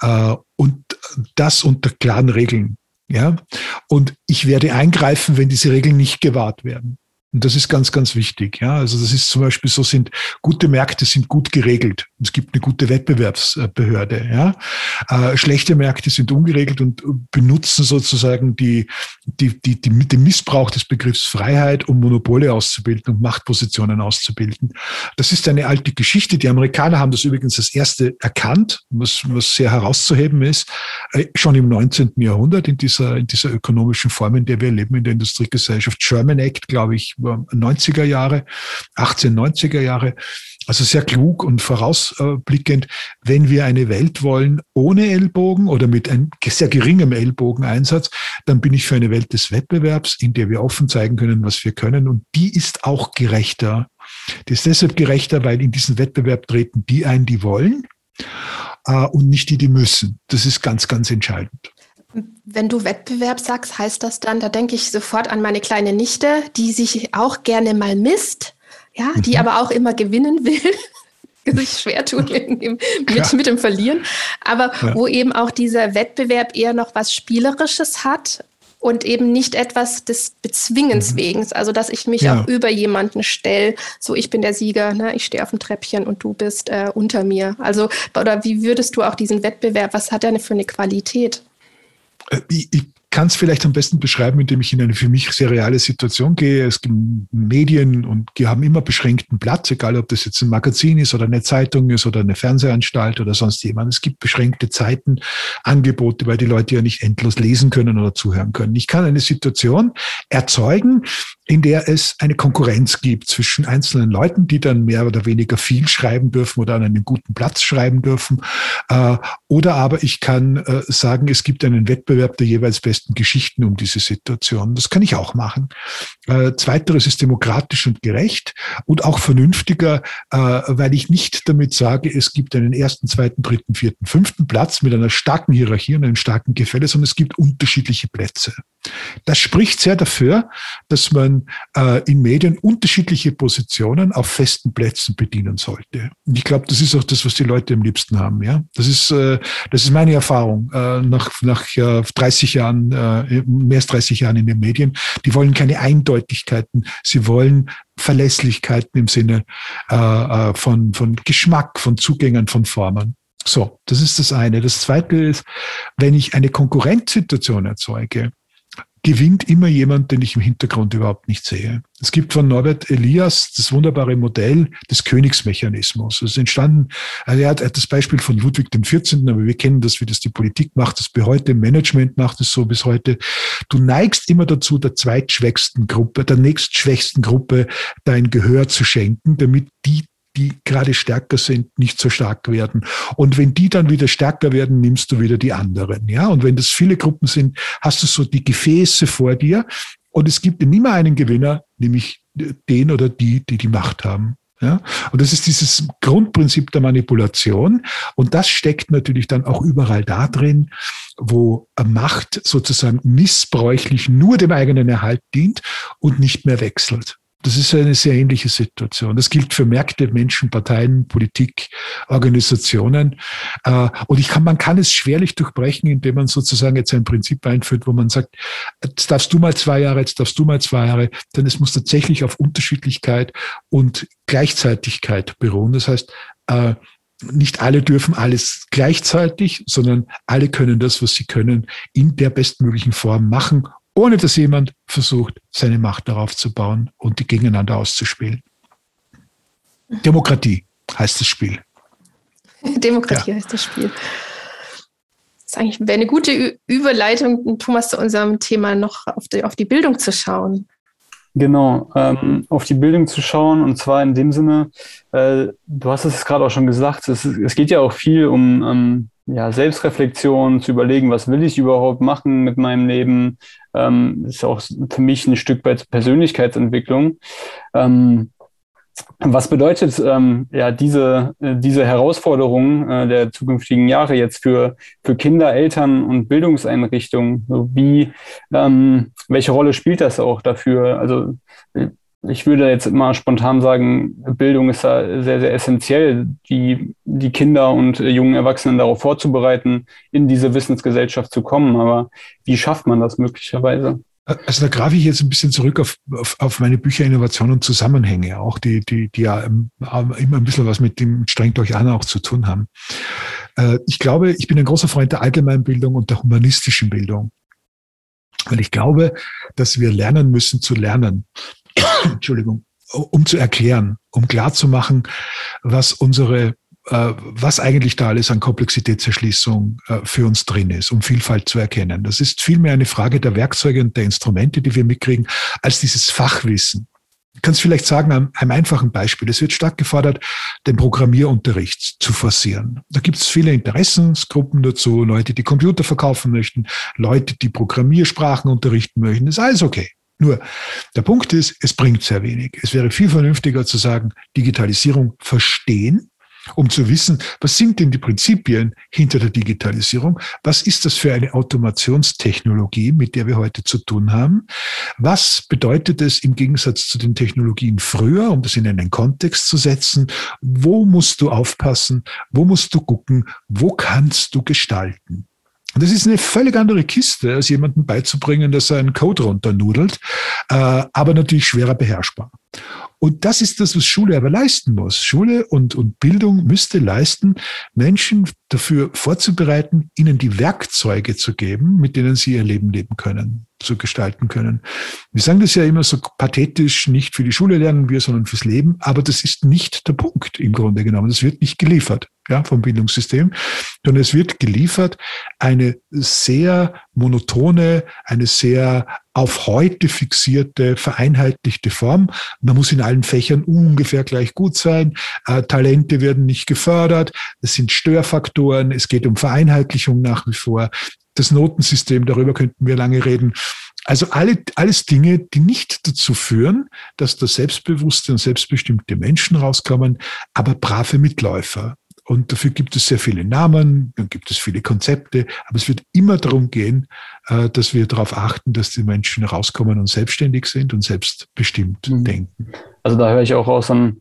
Äh, und das unter klaren Regeln. Ja, und ich werde eingreifen, wenn diese Regeln nicht gewahrt werden. Und das ist ganz, ganz wichtig. Ja, also das ist zum Beispiel so sind gute Märkte sind gut geregelt. Es gibt eine gute Wettbewerbsbehörde. Ja, äh, schlechte Märkte sind ungeregelt und benutzen sozusagen die, die, die, die, den Missbrauch des Begriffs Freiheit, um Monopole auszubilden und Machtpositionen auszubilden. Das ist eine alte Geschichte. Die Amerikaner haben das übrigens als erste erkannt, was, was sehr herauszuheben ist, äh, schon im 19. Jahrhundert in dieser, in dieser ökonomischen Form, in der wir leben in der Industriegesellschaft. German Act, glaube ich, 90er Jahre, 1890er Jahre. Also sehr klug und vorausblickend, wenn wir eine Welt wollen ohne Ellbogen oder mit einem sehr geringem Ellbogeneinsatz, dann bin ich für eine Welt des Wettbewerbs, in der wir offen zeigen können, was wir können. Und die ist auch gerechter Die ist deshalb gerechter, weil in diesen Wettbewerb treten die ein, die wollen äh, und nicht die, die müssen. Das ist ganz, ganz entscheidend. Wenn du Wettbewerb sagst, heißt das dann, da denke ich sofort an meine kleine Nichte, die sich auch gerne mal misst, ja, die mhm. aber auch immer gewinnen will. sich schwer tun mit, mit dem Verlieren, aber ja. wo eben auch dieser Wettbewerb eher noch was Spielerisches hat und eben nicht etwas des Bezwingens mhm. wegen. Also, dass ich mich ja. auch über jemanden stelle, so ich bin der Sieger, ne? ich stehe auf dem Treppchen und du bist äh, unter mir. Also, oder wie würdest du auch diesen Wettbewerb, was hat er für eine Qualität? Ich, ich kann es vielleicht am besten beschreiben, indem ich in eine für mich sehr reale Situation gehe. Es gibt Medien und die haben immer beschränkten Platz, egal ob das jetzt ein Magazin ist oder eine Zeitung ist oder eine Fernsehanstalt oder sonst jemand. Es gibt beschränkte Zeiten, Angebote, weil die Leute ja nicht endlos lesen können oder zuhören können. Ich kann eine Situation erzeugen, in der es eine Konkurrenz gibt zwischen einzelnen Leuten, die dann mehr oder weniger viel schreiben dürfen oder an einem guten Platz schreiben dürfen. Äh, oder aber ich kann äh, sagen, es gibt einen Wettbewerb der jeweils besten Geschichten um diese Situation. Das kann ich auch machen. Äh, zweiteres ist demokratisch und gerecht und auch vernünftiger, weil ich nicht damit sage, es gibt einen ersten, zweiten, dritten, vierten, fünften Platz mit einer starken Hierarchie und einem starken Gefälle, sondern es gibt unterschiedliche Plätze. Das spricht sehr dafür, dass man äh, in Medien unterschiedliche Positionen auf festen Plätzen bedienen sollte. Und ich glaube, das ist auch das, was die Leute am liebsten haben. Ja, das ist äh, das ist meine Erfahrung äh, nach nach äh, 30 Jahren, äh, mehr als 30 Jahren in den Medien. Die wollen keine Eindeutigkeiten. Sie wollen Verlässlichkeiten im Sinne äh, äh von von Geschmack, von Zugängen, von Formen. So, das ist das eine. Das zweite ist, wenn ich eine Konkurrenzsituation erzeuge, gewinnt immer jemand, den ich im Hintergrund überhaupt nicht sehe. Es gibt von Norbert Elias das wunderbare Modell des Königsmechanismus. Es ist entstanden, also er hat, das Beispiel von Ludwig 14., aber wir kennen das, wie das die Politik macht, das bis heute, Management macht es so bis heute. Du neigst immer dazu, der zweitschwächsten Gruppe, der nächstschwächsten Gruppe dein Gehör zu schenken, damit die die gerade stärker sind, nicht so stark werden. Und wenn die dann wieder stärker werden, nimmst du wieder die anderen. Ja, und wenn das viele Gruppen sind, hast du so die Gefäße vor dir. Und es gibt immer einen Gewinner, nämlich den oder die, die die Macht haben. Ja, und das ist dieses Grundprinzip der Manipulation. Und das steckt natürlich dann auch überall da drin, wo Macht sozusagen missbräuchlich nur dem eigenen Erhalt dient und nicht mehr wechselt. Das ist eine sehr ähnliche Situation. Das gilt für Märkte, Menschen, Parteien, Politik, Organisationen. Äh, und ich kann, man kann es schwerlich durchbrechen, indem man sozusagen jetzt ein Prinzip einführt, wo man sagt, jetzt darfst du mal zwei Jahre, jetzt darfst du mal zwei Jahre, denn es muss tatsächlich auf Unterschiedlichkeit und Gleichzeitigkeit beruhen. Das heißt, äh, nicht alle dürfen alles gleichzeitig, sondern alle können das, was sie können, in der bestmöglichen Form machen ohne dass jemand versucht, seine Macht darauf zu bauen und die gegeneinander auszuspielen. Demokratie heißt das Spiel. Demokratie ja. heißt das Spiel. Das ist eigentlich wäre eine gute Überleitung, Thomas, zu unserem Thema noch auf die, auf die Bildung zu schauen. Genau, ähm, auf die Bildung zu schauen und zwar in dem Sinne, äh, du hast es gerade auch schon gesagt, es, es geht ja auch viel um ähm, ja, Selbstreflexion, zu überlegen, was will ich überhaupt machen mit meinem Leben, ähm, ist auch für mich ein Stück weit Persönlichkeitsentwicklung. Ähm, was bedeutet ähm, ja diese, äh, diese Herausforderung äh, der zukünftigen Jahre jetzt für, für Kinder, Eltern und Bildungseinrichtungen? Wie, ähm, welche Rolle spielt das auch dafür? Also äh, ich würde jetzt immer spontan sagen, Bildung ist da sehr, sehr essentiell, die, die Kinder und jungen Erwachsenen darauf vorzubereiten, in diese Wissensgesellschaft zu kommen. Aber wie schafft man das möglicherweise? Also da greife ich jetzt ein bisschen zurück auf, auf, auf meine Bücher Innovation und Zusammenhänge, auch die, die, die ja immer ein bisschen was mit dem strengt euch an auch zu tun haben. Äh, ich glaube, ich bin ein großer Freund der Allgemeinbildung und der humanistischen Bildung. Weil ich glaube, dass wir lernen müssen zu lernen. Entschuldigung, um zu erklären, um klarzumachen, was unsere äh, was eigentlich da alles an Komplexitätserschließung äh, für uns drin ist, um Vielfalt zu erkennen. Das ist vielmehr eine Frage der Werkzeuge und der Instrumente, die wir mitkriegen, als dieses Fachwissen. Ich kann es vielleicht sagen, an einem einfachen Beispiel. Es wird stark gefordert, den Programmierunterricht zu forcieren. Da gibt es viele Interessensgruppen dazu, Leute, die Computer verkaufen möchten, Leute, die Programmiersprachen unterrichten möchten. Das ist alles okay. Nur, der Punkt ist, es bringt sehr wenig. Es wäre viel vernünftiger zu sagen, Digitalisierung verstehen um zu wissen, was sind denn die Prinzipien hinter der Digitalisierung? Was ist das für eine Automationstechnologie, mit der wir heute zu tun haben? Was bedeutet es im Gegensatz zu den Technologien früher, um das in einen Kontext zu setzen? Wo musst du aufpassen? Wo musst du gucken? Wo kannst du gestalten? Das ist eine völlig andere Kiste, als jemandem beizubringen, dass er einen Code runternudelt, äh, aber natürlich schwerer beherrschbar. Und das ist das, was Schule aber leisten muss. Schule und, und Bildung müsste leisten, Menschen dafür vorzubereiten, ihnen die Werkzeuge zu geben, mit denen sie ihr Leben leben können, zu gestalten können. Wir sagen das ja immer so pathetisch, nicht für die Schule lernen wir, sondern fürs Leben. Aber das ist nicht der Punkt im Grunde genommen. Das wird nicht geliefert ja, vom Bildungssystem, sondern es wird geliefert eine sehr monotone, eine sehr auf heute fixierte, vereinheitlichte Form. Man muss in allen Fächern ungefähr gleich gut sein. Äh, Talente werden nicht gefördert. Es sind Störfaktoren. Es geht um Vereinheitlichung nach wie vor. Das Notensystem, darüber könnten wir lange reden. Also alle, alles Dinge, die nicht dazu führen, dass da selbstbewusste und selbstbestimmte Menschen rauskommen, aber brave Mitläufer. Und dafür gibt es sehr viele Namen, dann gibt es viele Konzepte, aber es wird immer darum gehen, äh, dass wir darauf achten, dass die Menschen rauskommen und selbstständig sind und selbstbestimmt mhm. denken. Also da höre ich auch aus, um,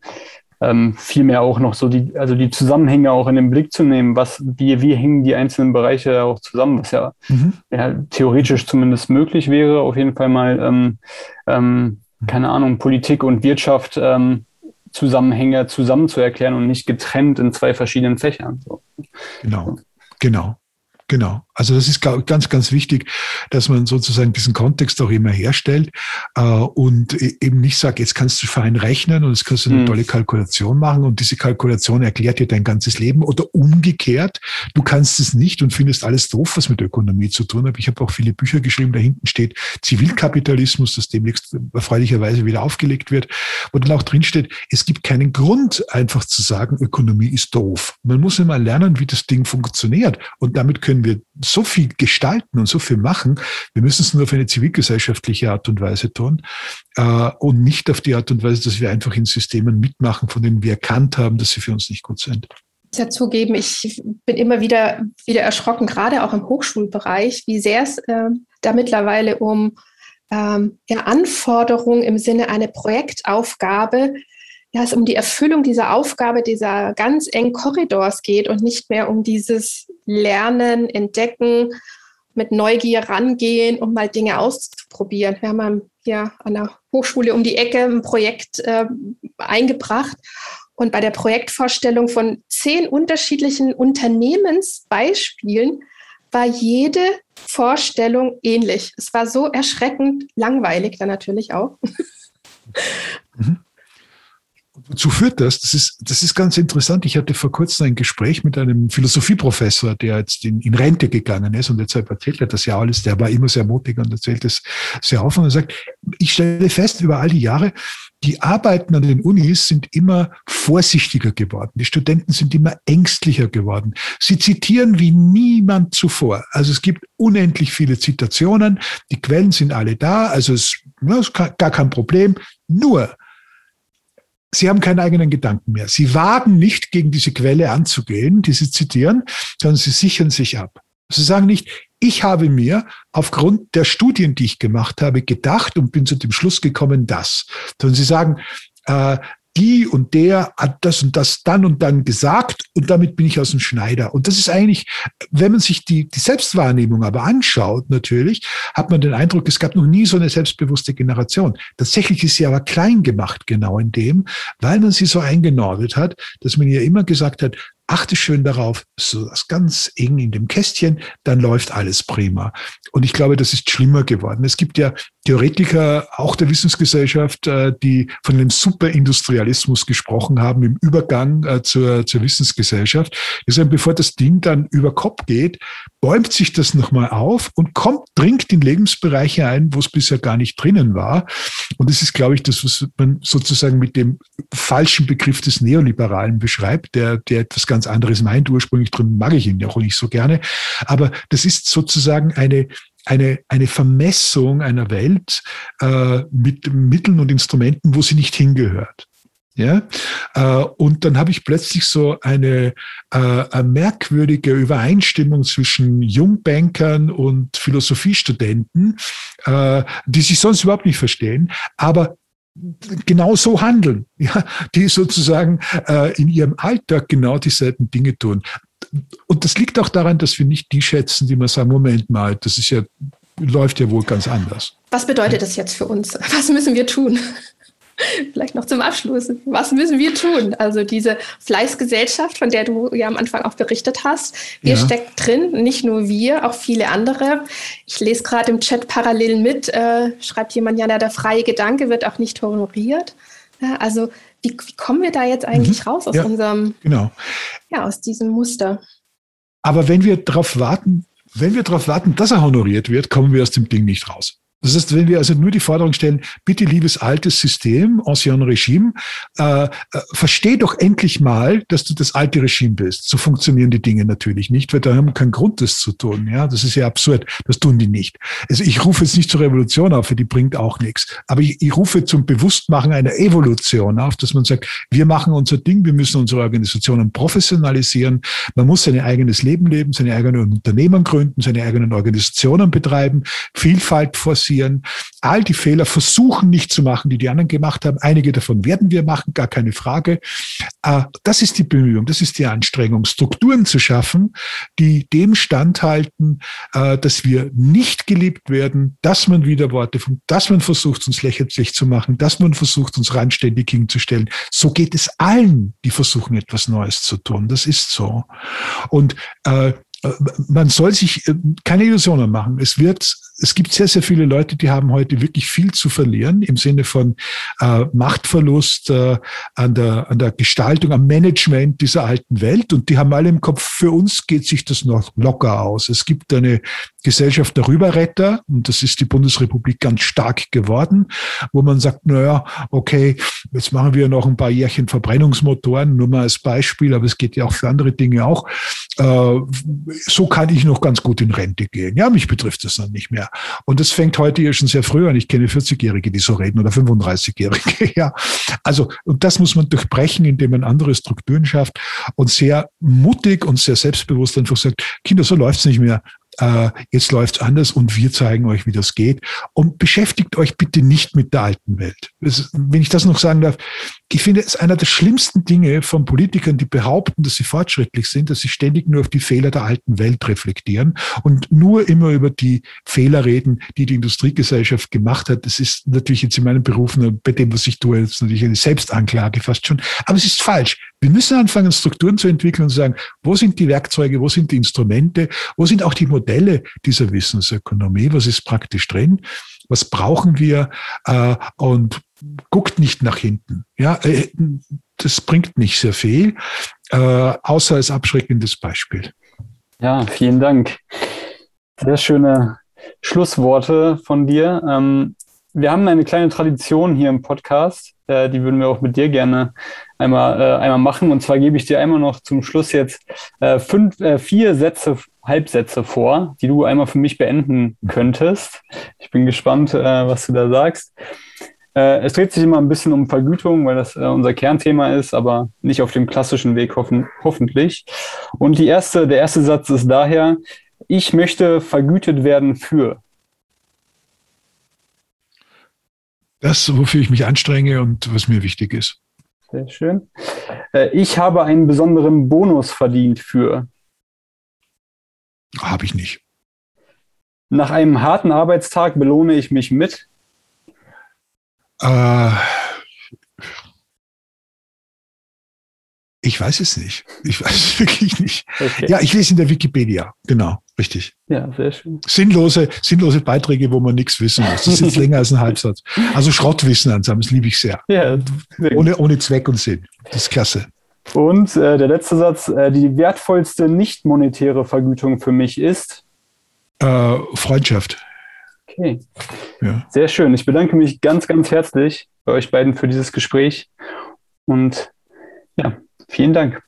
ähm, vielmehr auch noch so die, also die Zusammenhänge auch in den Blick zu nehmen, was, wie, wie hängen die einzelnen Bereiche auch zusammen, was ja, mhm. ja theoretisch zumindest möglich wäre, auf jeden Fall mal, ähm, ähm, keine Ahnung, Politik und Wirtschaft ähm, Zusammenhänge zusammen zu erklären und nicht getrennt in zwei verschiedenen Fächern. So. Genau, genau. Genau. Also das ist ganz, ganz wichtig, dass man sozusagen diesen Kontext auch immer herstellt äh, und e-, eben nicht sagt, jetzt kannst du fein rechnen und jetzt kannst du eine mhm. tolle Kalkulation machen und diese Kalkulation erklärt dir dein ganzes Leben oder umgekehrt, du kannst es nicht und findest alles doof, was mit Ökonomie zu tun hat. Ich habe auch viele Bücher geschrieben, da hinten steht Zivilkapitalismus, das demnächst erfreulicherweise wieder aufgelegt wird, wo dann auch drin steht, es gibt keinen Grund, einfach zu sagen, Ökonomie ist doof. Man muss immer lernen, wie das Ding funktioniert und damit können können wir so viel gestalten und so viel machen. Wir müssen es nur auf eine zivilgesellschaftliche Art und Weise tun äh, und nicht auf die Art und Weise, dass wir einfach in Systemen mitmachen, von denen wir erkannt haben, dass sie für uns nicht gut sind. Ich muss ja zugeben, ich bin immer wieder, wieder erschrocken, gerade auch im Hochschulbereich, wie sehr es äh, da mittlerweile um ähm, ja, Anforderungen im Sinne einer Projektaufgabe ja, es um die Erfüllung dieser Aufgabe, dieser ganz engen Korridors geht und nicht mehr um dieses Lernen, Entdecken, mit Neugier rangehen, um mal Dinge auszuprobieren. Wir haben hier an der Hochschule um die Ecke ein Projekt äh, eingebracht und bei der Projektvorstellung von zehn unterschiedlichen Unternehmensbeispielen war jede Vorstellung ähnlich. Es war so erschreckend langweilig dann natürlich auch. Mhm. Wozu führt das? Das ist, das ist ganz interessant. Ich hatte vor kurzem ein Gespräch mit einem Philosophieprofessor, der jetzt in, in Rente gegangen ist und deshalb erzählt er das ja alles. Der war immer sehr mutig und erzählt es sehr offen und sagt, ich stelle fest über all die Jahre, die Arbeiten an den Unis sind immer vorsichtiger geworden. Die Studenten sind immer ängstlicher geworden. Sie zitieren wie niemand zuvor. Also es gibt unendlich viele Zitationen. Die Quellen sind alle da. Also es ist gar kein Problem. Nur Sie haben keinen eigenen Gedanken mehr. Sie wagen nicht, gegen diese Quelle anzugehen, die Sie zitieren, sondern Sie sichern sich ab. Sie sagen nicht, ich habe mir aufgrund der Studien, die ich gemacht habe, gedacht und bin zu dem Schluss gekommen, dass. Sondern Sie sagen, äh, die und der hat das und das dann und dann gesagt und damit bin ich aus dem Schneider. Und das ist eigentlich, wenn man sich die, die Selbstwahrnehmung aber anschaut, natürlich, hat man den Eindruck, es gab noch nie so eine selbstbewusste Generation. Tatsächlich ist sie aber klein gemacht, genau in dem, weil man sie so eingenordet hat, dass man ihr immer gesagt hat, achte schön darauf, so das ganz eng in dem Kästchen, dann läuft alles prima. Und ich glaube, das ist schlimmer geworden. Es gibt ja Theoretiker, auch der Wissensgesellschaft, äh, die von einem Superindustrialismus gesprochen haben im Übergang äh, zur, zur Wissensgesellschaft. Die bevor das Ding dann über Kopf geht, bäumt sich das nochmal auf und kommt, dringt in Lebensbereiche ein, wo es bisher gar nicht drinnen war. Und das ist, glaube ich, das, was man sozusagen mit dem falschen Begriff des Neoliberalen beschreibt, der, der etwas ganz anderes meint. Ursprünglich drin mag ich ihn ja auch nicht so gerne. Aber das ist sozusagen eine, eine, eine Vermessung einer Welt äh, mit Mitteln und Instrumenten, wo sie nicht hingehört. Ja? Äh, und dann habe ich plötzlich so eine, äh, eine merkwürdige Übereinstimmung zwischen Jungbankern und Philosophiestudenten, äh, die sich sonst überhaupt nicht verstehen, aber genau so handeln, ja, die sozusagen äh, in ihrem Alltag genau dieselben Dinge tun. Und das liegt auch daran, dass wir nicht die schätzen, die man sagen, Moment mal, das ist ja, läuft ja wohl ganz anders. Was bedeutet das jetzt für uns? Was müssen wir tun? Vielleicht noch zum Abschluss. Was müssen wir tun? Also diese Fleißgesellschaft, von der du ja am Anfang auch berichtet hast, wir ja. steckt drin, nicht nur wir, auch viele andere. Ich lese gerade im Chat parallel mit, äh, schreibt jemand, ja, der freie Gedanke wird auch nicht honoriert. Ja, also wie, wie, kommen wir da jetzt eigentlich mhm. raus aus ja, unserem, genau. ja, aus diesem Muster? Aber wenn wir darauf warten, wenn wir darauf warten, dass er honoriert wird, kommen wir aus dem Ding nicht raus. Das heißt, wenn wir also nur die Forderung stellen, bitte liebes altes System, Ancien Regime, äh, äh, versteh doch endlich mal, dass du das alte Regime bist. So funktionieren die Dinge natürlich nicht, weil da haben wir keinen Grund, das zu tun. Ja, das ist ja absurd. Das tun die nicht. Also ich rufe jetzt nicht zur Revolution auf, die bringt auch nichts. Aber ich, ich rufe zum Bewusstmachen einer Evolution auf, dass man sagt, wir machen unser Ding, wir müssen unsere Organisationen professionalisieren. Man muss sein eigenes Leben leben, seine eigenen Unternehmen gründen, seine eigenen Organisationen betreiben, Vielfalt forcieren passieren. All die Fehler versuchen nicht zu machen, die die anderen gemacht haben. Einige davon werden wir machen, gar keine Frage. Äh, das ist die Bemühung, das ist die Anstrengung, Strukturen zu schaffen, die dem standhalten, äh, dass wir nicht geliebt werden, dass man wieder Worte dass man versucht, uns lächerlich zu machen, dass man versucht, uns randständig hinzustellen. So geht es allen, die versuchen, etwas Neues zu tun. Das ist so. Und äh, man soll sich keine Illusionen machen. Es wird es gibt sehr, sehr viele Leute, die haben heute wirklich viel zu verlieren im Sinne von äh, Machtverlust äh, an, der, an der Gestaltung, am Management dieser alten Welt. Und die haben alle im Kopf, für uns geht sich das noch locker aus. Es gibt eine Gesellschaft der Rüberretter und das ist die Bundesrepublik ganz stark geworden, wo man sagt, naja, okay, jetzt machen wir noch ein paar Jährchen Verbrennungsmotoren, nur mal als Beispiel, aber es geht ja auch für andere Dinge auch. Äh, so kann ich noch ganz gut in Rente gehen. Ja, mich betrifft das dann nicht mehr. Und das fängt heute ja schon sehr früh an. Ich kenne 40-Jährige, die so reden oder 35-Jährige. Ja, also, und das muss man durchbrechen, indem man andere Strukturen schafft und sehr mutig und sehr selbstbewusst einfach sagt, Kinder, so läuft's nicht mehr äh, jetzt läuft's anders und wir zeigen euch, wie das geht. Und beschäftigt euch bitte nicht mit der alten Welt. Das, wenn ich das noch sagen darf, ich finde es einer der schlimmsten Dinge von Politikern, die behaupten, dass sie fortschrittlich sind, dass sie ständig nur auf die Fehler der alten Welt reflektieren und nur immer über die Fehler reden, die die Industriegesellschaft gemacht hat. Das ist natürlich jetzt in meinem Beruf, bei dem, was ich tue, jetzt natürlich eine Selbstanklage fast schon. Aber es ist falsch. Wir müssen anfangen, Strukturen zu entwickeln und sagen, wo sind die Werkzeuge, wo sind die Instrumente, wo sind auch die Modelle dieser Wissensökonomie, was ist praktisch drin, was brauchen wir äh, und guckt nicht nach hinten. Ja, äh, das bringt nicht sehr viel, äh, außer als abschreckendes Beispiel. Ja, vielen Dank. Sehr schöne Schlussworte von dir. Ähm, wir haben eine kleine Tradition hier im Podcast, äh, die würden wir auch mit dir gerne einmal, äh, einmal machen. Und zwar gebe ich dir einmal noch zum Schluss jetzt äh, fünf, äh, vier Sätze, Halbsätze vor, die du einmal für mich beenden könntest. Ich bin gespannt, äh, was du da sagst. Äh, es dreht sich immer ein bisschen um Vergütung, weil das unser Kernthema ist, aber nicht auf dem klassischen Weg hoffen, hoffentlich. Und die erste, der erste Satz ist daher, ich möchte vergütet werden für. Das, wofür ich mich anstrenge und was mir wichtig ist. Sehr schön. Äh, ich habe einen besonderen Bonus verdient für. Habe ich nicht. Nach einem harten Arbeitstag belohne ich mich mit. Äh, Ich weiß es nicht. Ich weiß es wirklich nicht. Okay. Ja, ich lese in der Wikipedia. Genau, richtig. Ja, sehr schön. Sinnlose, sinnlose Beiträge, wo man nichts wissen muss. Das ist jetzt länger als ein Halbsatz. Also Schrottwissen ansammeln, das liebe ich sehr. Ja, sehr ohne, ohne Zweck und Sinn. Das ist klasse. Und äh, der letzte Satz, äh, die wertvollste nicht monetäre Vergütung für mich ist? Äh, Freundschaft. Okay. Ja. Sehr schön. Ich bedanke mich ganz, ganz herzlich bei euch beiden für dieses Gespräch. Und ja, Vielen Dank.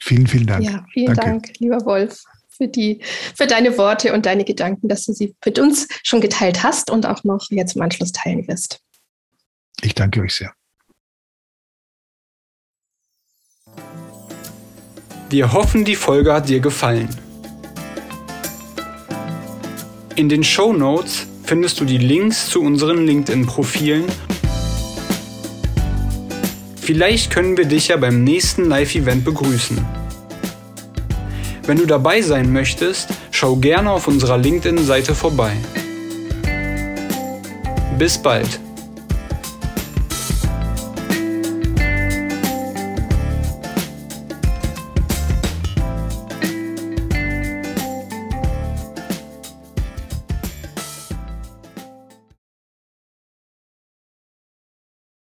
Vielen, vielen Dank. Ja, vielen Danke. Dank, lieber Wolf. für, die, für deine Worte und deine Gedanken, dass du sie mit uns schon geteilt hast und auch noch jetzt im Anschluss teilen wirst. Ich danke euch sehr. Wir hoffen, die Folge hat dir gefallen. In den Show Notes findest du die Links zu unseren LinkedIn-Profilen. Vielleicht können wir dich ja beim nächsten Live-Event begrüßen. Wenn du dabei sein möchtest, schau gerne auf unserer LinkedIn-Seite vorbei. Bis bald!